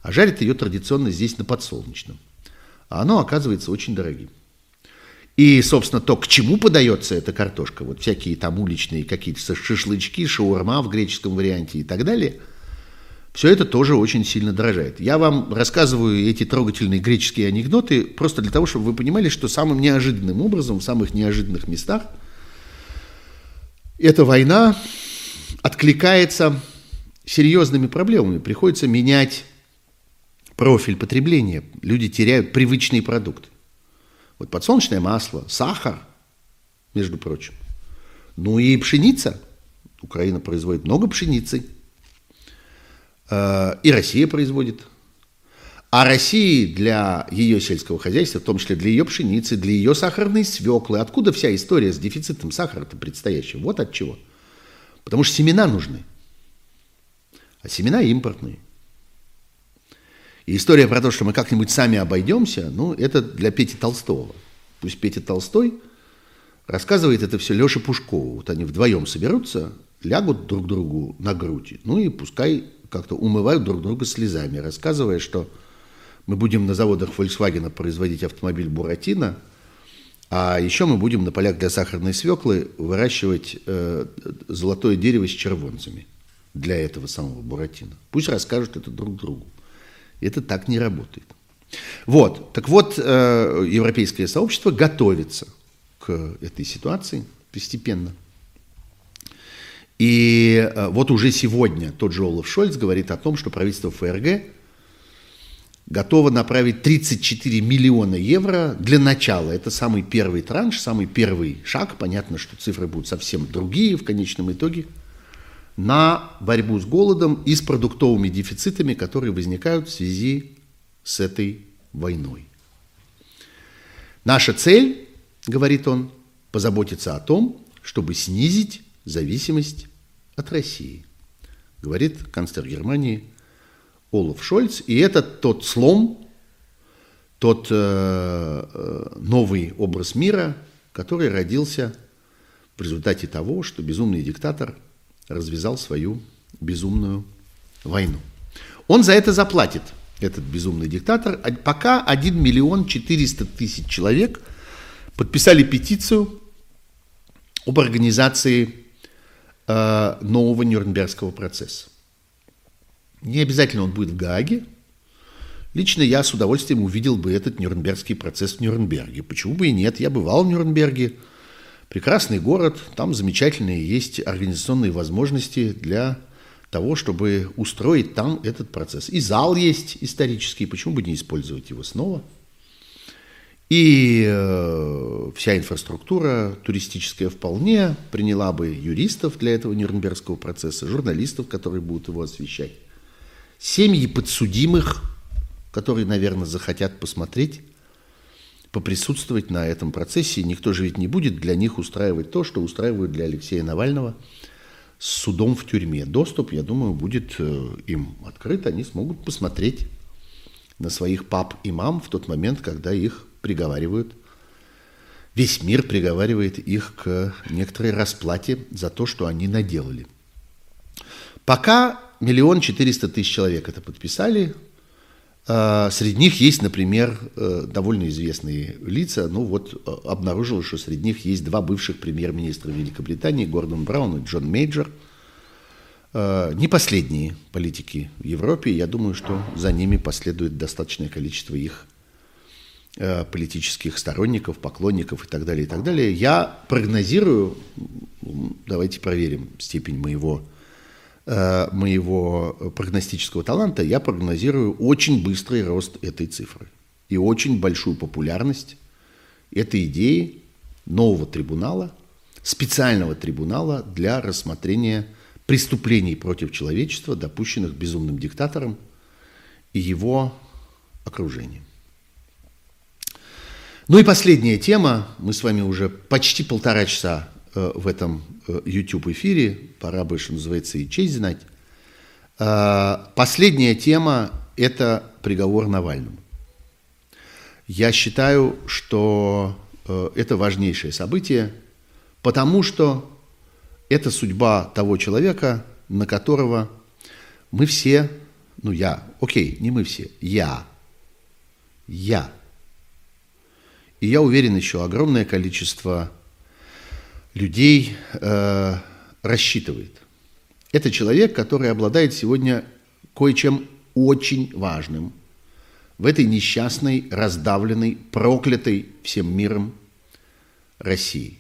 A: А жарят ее традиционно здесь на подсолнечном. А оно оказывается очень дорогим. И, собственно, то, к чему подается эта картошка, вот всякие там уличные какие-то шашлычки, шаурма в греческом варианте и так далее, все это тоже очень сильно дорожает. Я вам рассказываю эти трогательные греческие анекдоты просто для того, чтобы вы понимали, что самым неожиданным образом, в самых неожиданных местах эта война откликается серьезными проблемами. Приходится менять профиль потребления. Люди теряют привычные продукты. Вот подсолнечное масло, сахар, между прочим. Ну и пшеница. Украина производит много пшеницы. Э, и Россия производит. А России для ее сельского хозяйства, в том числе для ее пшеницы, для ее сахарной свеклы, откуда вся история с дефицитом сахара-то предстоящая? Вот от чего. Потому что семена нужны. А семена импортные. И история про то, что мы как-нибудь сами обойдемся, ну, это для Пети Толстого. Пусть Петя Толстой рассказывает это все Леше Пушкову. Вот они вдвоем соберутся, лягут друг другу на грудь, ну и пускай как-то умывают друг друга слезами, рассказывая, что мы будем на заводах Volkswagen производить автомобиль Буратино, а еще мы будем на полях для сахарной свеклы выращивать э, золотое дерево с червонцами для этого самого Буратино. Пусть расскажут это друг другу. Это так не работает. Вот, так вот, э, европейское сообщество готовится к этой ситуации постепенно. И э, вот уже сегодня тот же Олаф Шольц говорит о том, что правительство ФРГ готово направить 34 миллиона евро для начала. Это самый первый транш, самый первый шаг. Понятно, что цифры будут совсем другие в конечном итоге – на борьбу с голодом и с продуктовыми дефицитами, которые возникают в связи с этой войной. Наша цель, говорит он, позаботиться о том, чтобы снизить зависимость от России, говорит канцлер Германии Олаф Шольц. И это тот слом, тот э, э новый образ мира, который родился в результате того, что безумный диктатор развязал свою безумную войну. Он за это заплатит, этот безумный диктатор. А пока 1 миллион 400 тысяч человек подписали петицию об организации э, нового Нюрнбергского процесса. Не обязательно он будет в Гааге. Лично я с удовольствием увидел бы этот Нюрнбергский процесс в Нюрнберге. Почему бы и нет? Я бывал в Нюрнберге. Прекрасный город, там замечательные есть организационные возможности для того, чтобы устроить там этот процесс. И зал есть исторический, почему бы не использовать его снова? И э, вся инфраструктура туристическая вполне приняла бы юристов для этого Нюрнбергского процесса, журналистов, которые будут его освещать, семьи подсудимых, которые, наверное, захотят посмотреть поприсутствовать на этом процессе. Никто же ведь не будет для них устраивать то, что устраивают для Алексея Навального с судом в тюрьме. Доступ, я думаю, будет э, им открыт. Они смогут посмотреть на своих пап и мам в тот момент, когда их приговаривают. Весь мир приговаривает их к некоторой расплате за то, что они наделали. Пока миллион четыреста тысяч человек это подписали, а, среди них есть, например, э, довольно известные лица. Ну вот э, обнаружилось, что среди них есть два бывших премьер-министра Великобритании, Гордон Браун и Джон Мейджор. э, не последние политики в Европе. Я думаю, что за ними последует достаточное количество их э, политических сторонников, поклонников и так далее, и так далее. Я прогнозирую, давайте проверим степень моего, э, моего прогностического таланта, я прогнозирую очень быстрый рост этой цифры и очень большую популярность этой идеи нового трибунала, специального трибунала для рассмотрения преступлений против человечества, допущенных безумным диктатором и его окружением. Ну и последняя тема. Мы с вами уже почти полтора часа в этом э, YouTube-эфире. Пора бы, что называется, и честь знать. Э, последняя тема – это приговор Навальному. Я считаю, что э, это важнейшее событие, потому что это судьба того человека, на которого мы все, ну я, окей, не мы все, я, я. И я уверен, еще огромное количество людей э, рассчитывает. Это человек, который обладает сегодня кое-чем очень важным – в этой несчастной, раздавленной, проклятой всем миром России.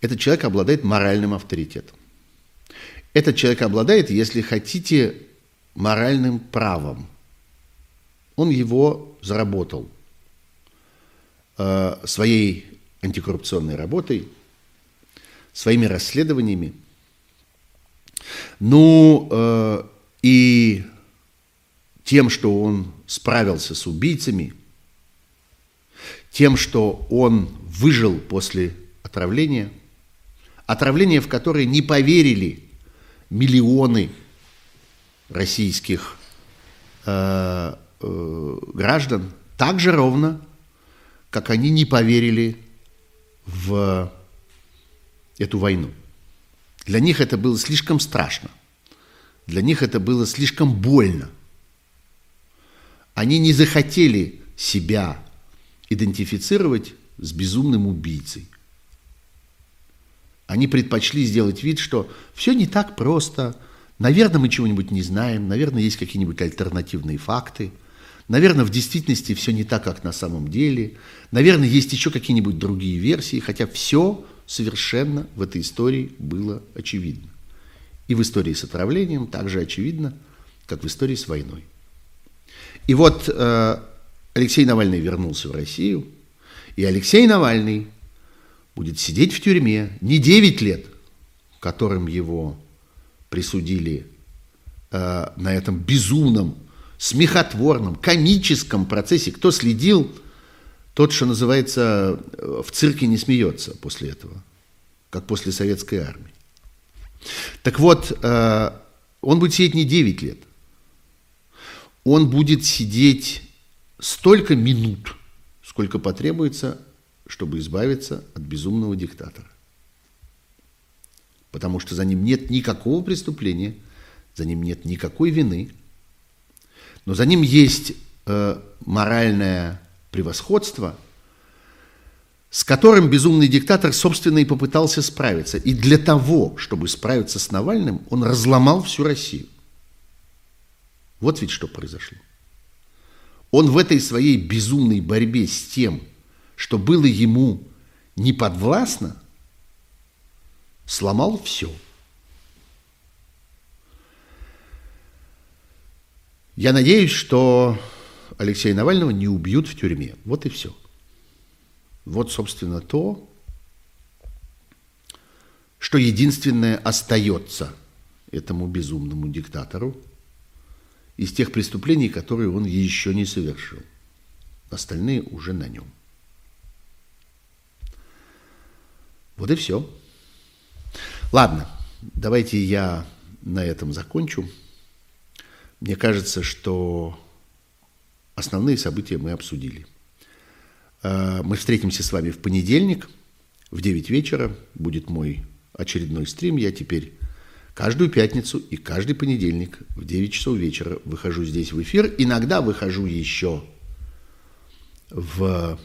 A: Этот человек обладает моральным авторитетом. Этот человек обладает, если хотите, моральным правом. Он его заработал э, своей антикоррупционной работой, своими расследованиями. Ну, э, и тем, что он справился с убийцами, тем, что он выжил после отравления, отравление, в которое не поверили миллионы российских э, э, граждан, так же ровно, как они не поверили в эту войну. Для них это было слишком страшно, для них это было слишком больно – они не захотели себя идентифицировать с безумным убийцей. Они предпочли сделать вид, что все не так просто, наверное, мы чего-нибудь не знаем, наверное, есть какие-нибудь альтернативные факты, наверное, в действительности все не так, как на самом деле, наверное, есть еще какие-нибудь другие версии, хотя все совершенно в этой истории было очевидно. И в истории с отравлением также очевидно, как в истории с войной. И вот э, Алексей Навальный вернулся в Россию, и Алексей Навальный будет сидеть в тюрьме не 9 лет, которым его присудили э, на этом безумном, смехотворном, комическом процессе. Кто следил, тот, что называется, э, в цирке не смеется после этого, как после советской армии. Так вот, э, он будет сидеть не 9 лет, он будет сидеть столько минут, сколько потребуется, чтобы избавиться от безумного диктатора. Потому что за ним нет никакого преступления, за ним нет никакой вины, но за ним есть э, моральное превосходство, с которым безумный диктатор, собственно, и попытался справиться. И для того, чтобы справиться с Навальным, он разломал всю Россию. Вот ведь что произошло. Он в этой своей безумной борьбе с тем, что было ему неподвластно, сломал все. Я надеюсь, что Алексея Навального не убьют в тюрьме. Вот и все. Вот, собственно, то, что единственное остается этому безумному диктатору – из тех преступлений, которые он еще не совершил. Остальные уже на нем. Вот и все. Ладно, давайте я на этом закончу. Мне кажется, что основные события мы обсудили. Э, мы встретимся с вами в понедельник в 9 вечера. Будет мой очередной стрим. Я теперь Каждую пятницу и каждый понедельник в 9 часов вечера выхожу здесь в эфир. Иногда выхожу еще в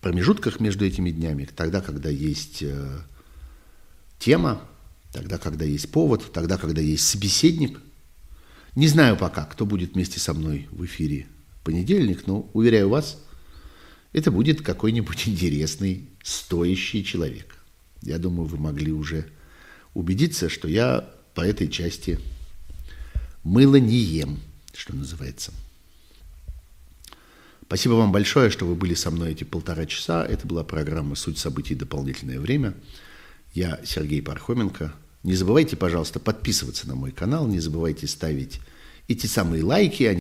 A: промежутках между этими днями, тогда, когда есть э, тема, тогда, когда есть повод, тогда, когда есть собеседник. Не знаю пока, кто будет вместе со мной в эфире понедельник, но, уверяю вас, это будет какой-нибудь интересный, стоящий человек. Я думаю, вы могли уже убедиться, что я по этой части мыло не ем, что называется. Спасибо вам большое, что вы были со мной эти полтора часа. Это была программа «Суть событий. Дополнительное время». Я Сергей Пархоменко. Не забывайте, пожалуйста, подписываться на мой канал, не забывайте ставить эти самые лайки,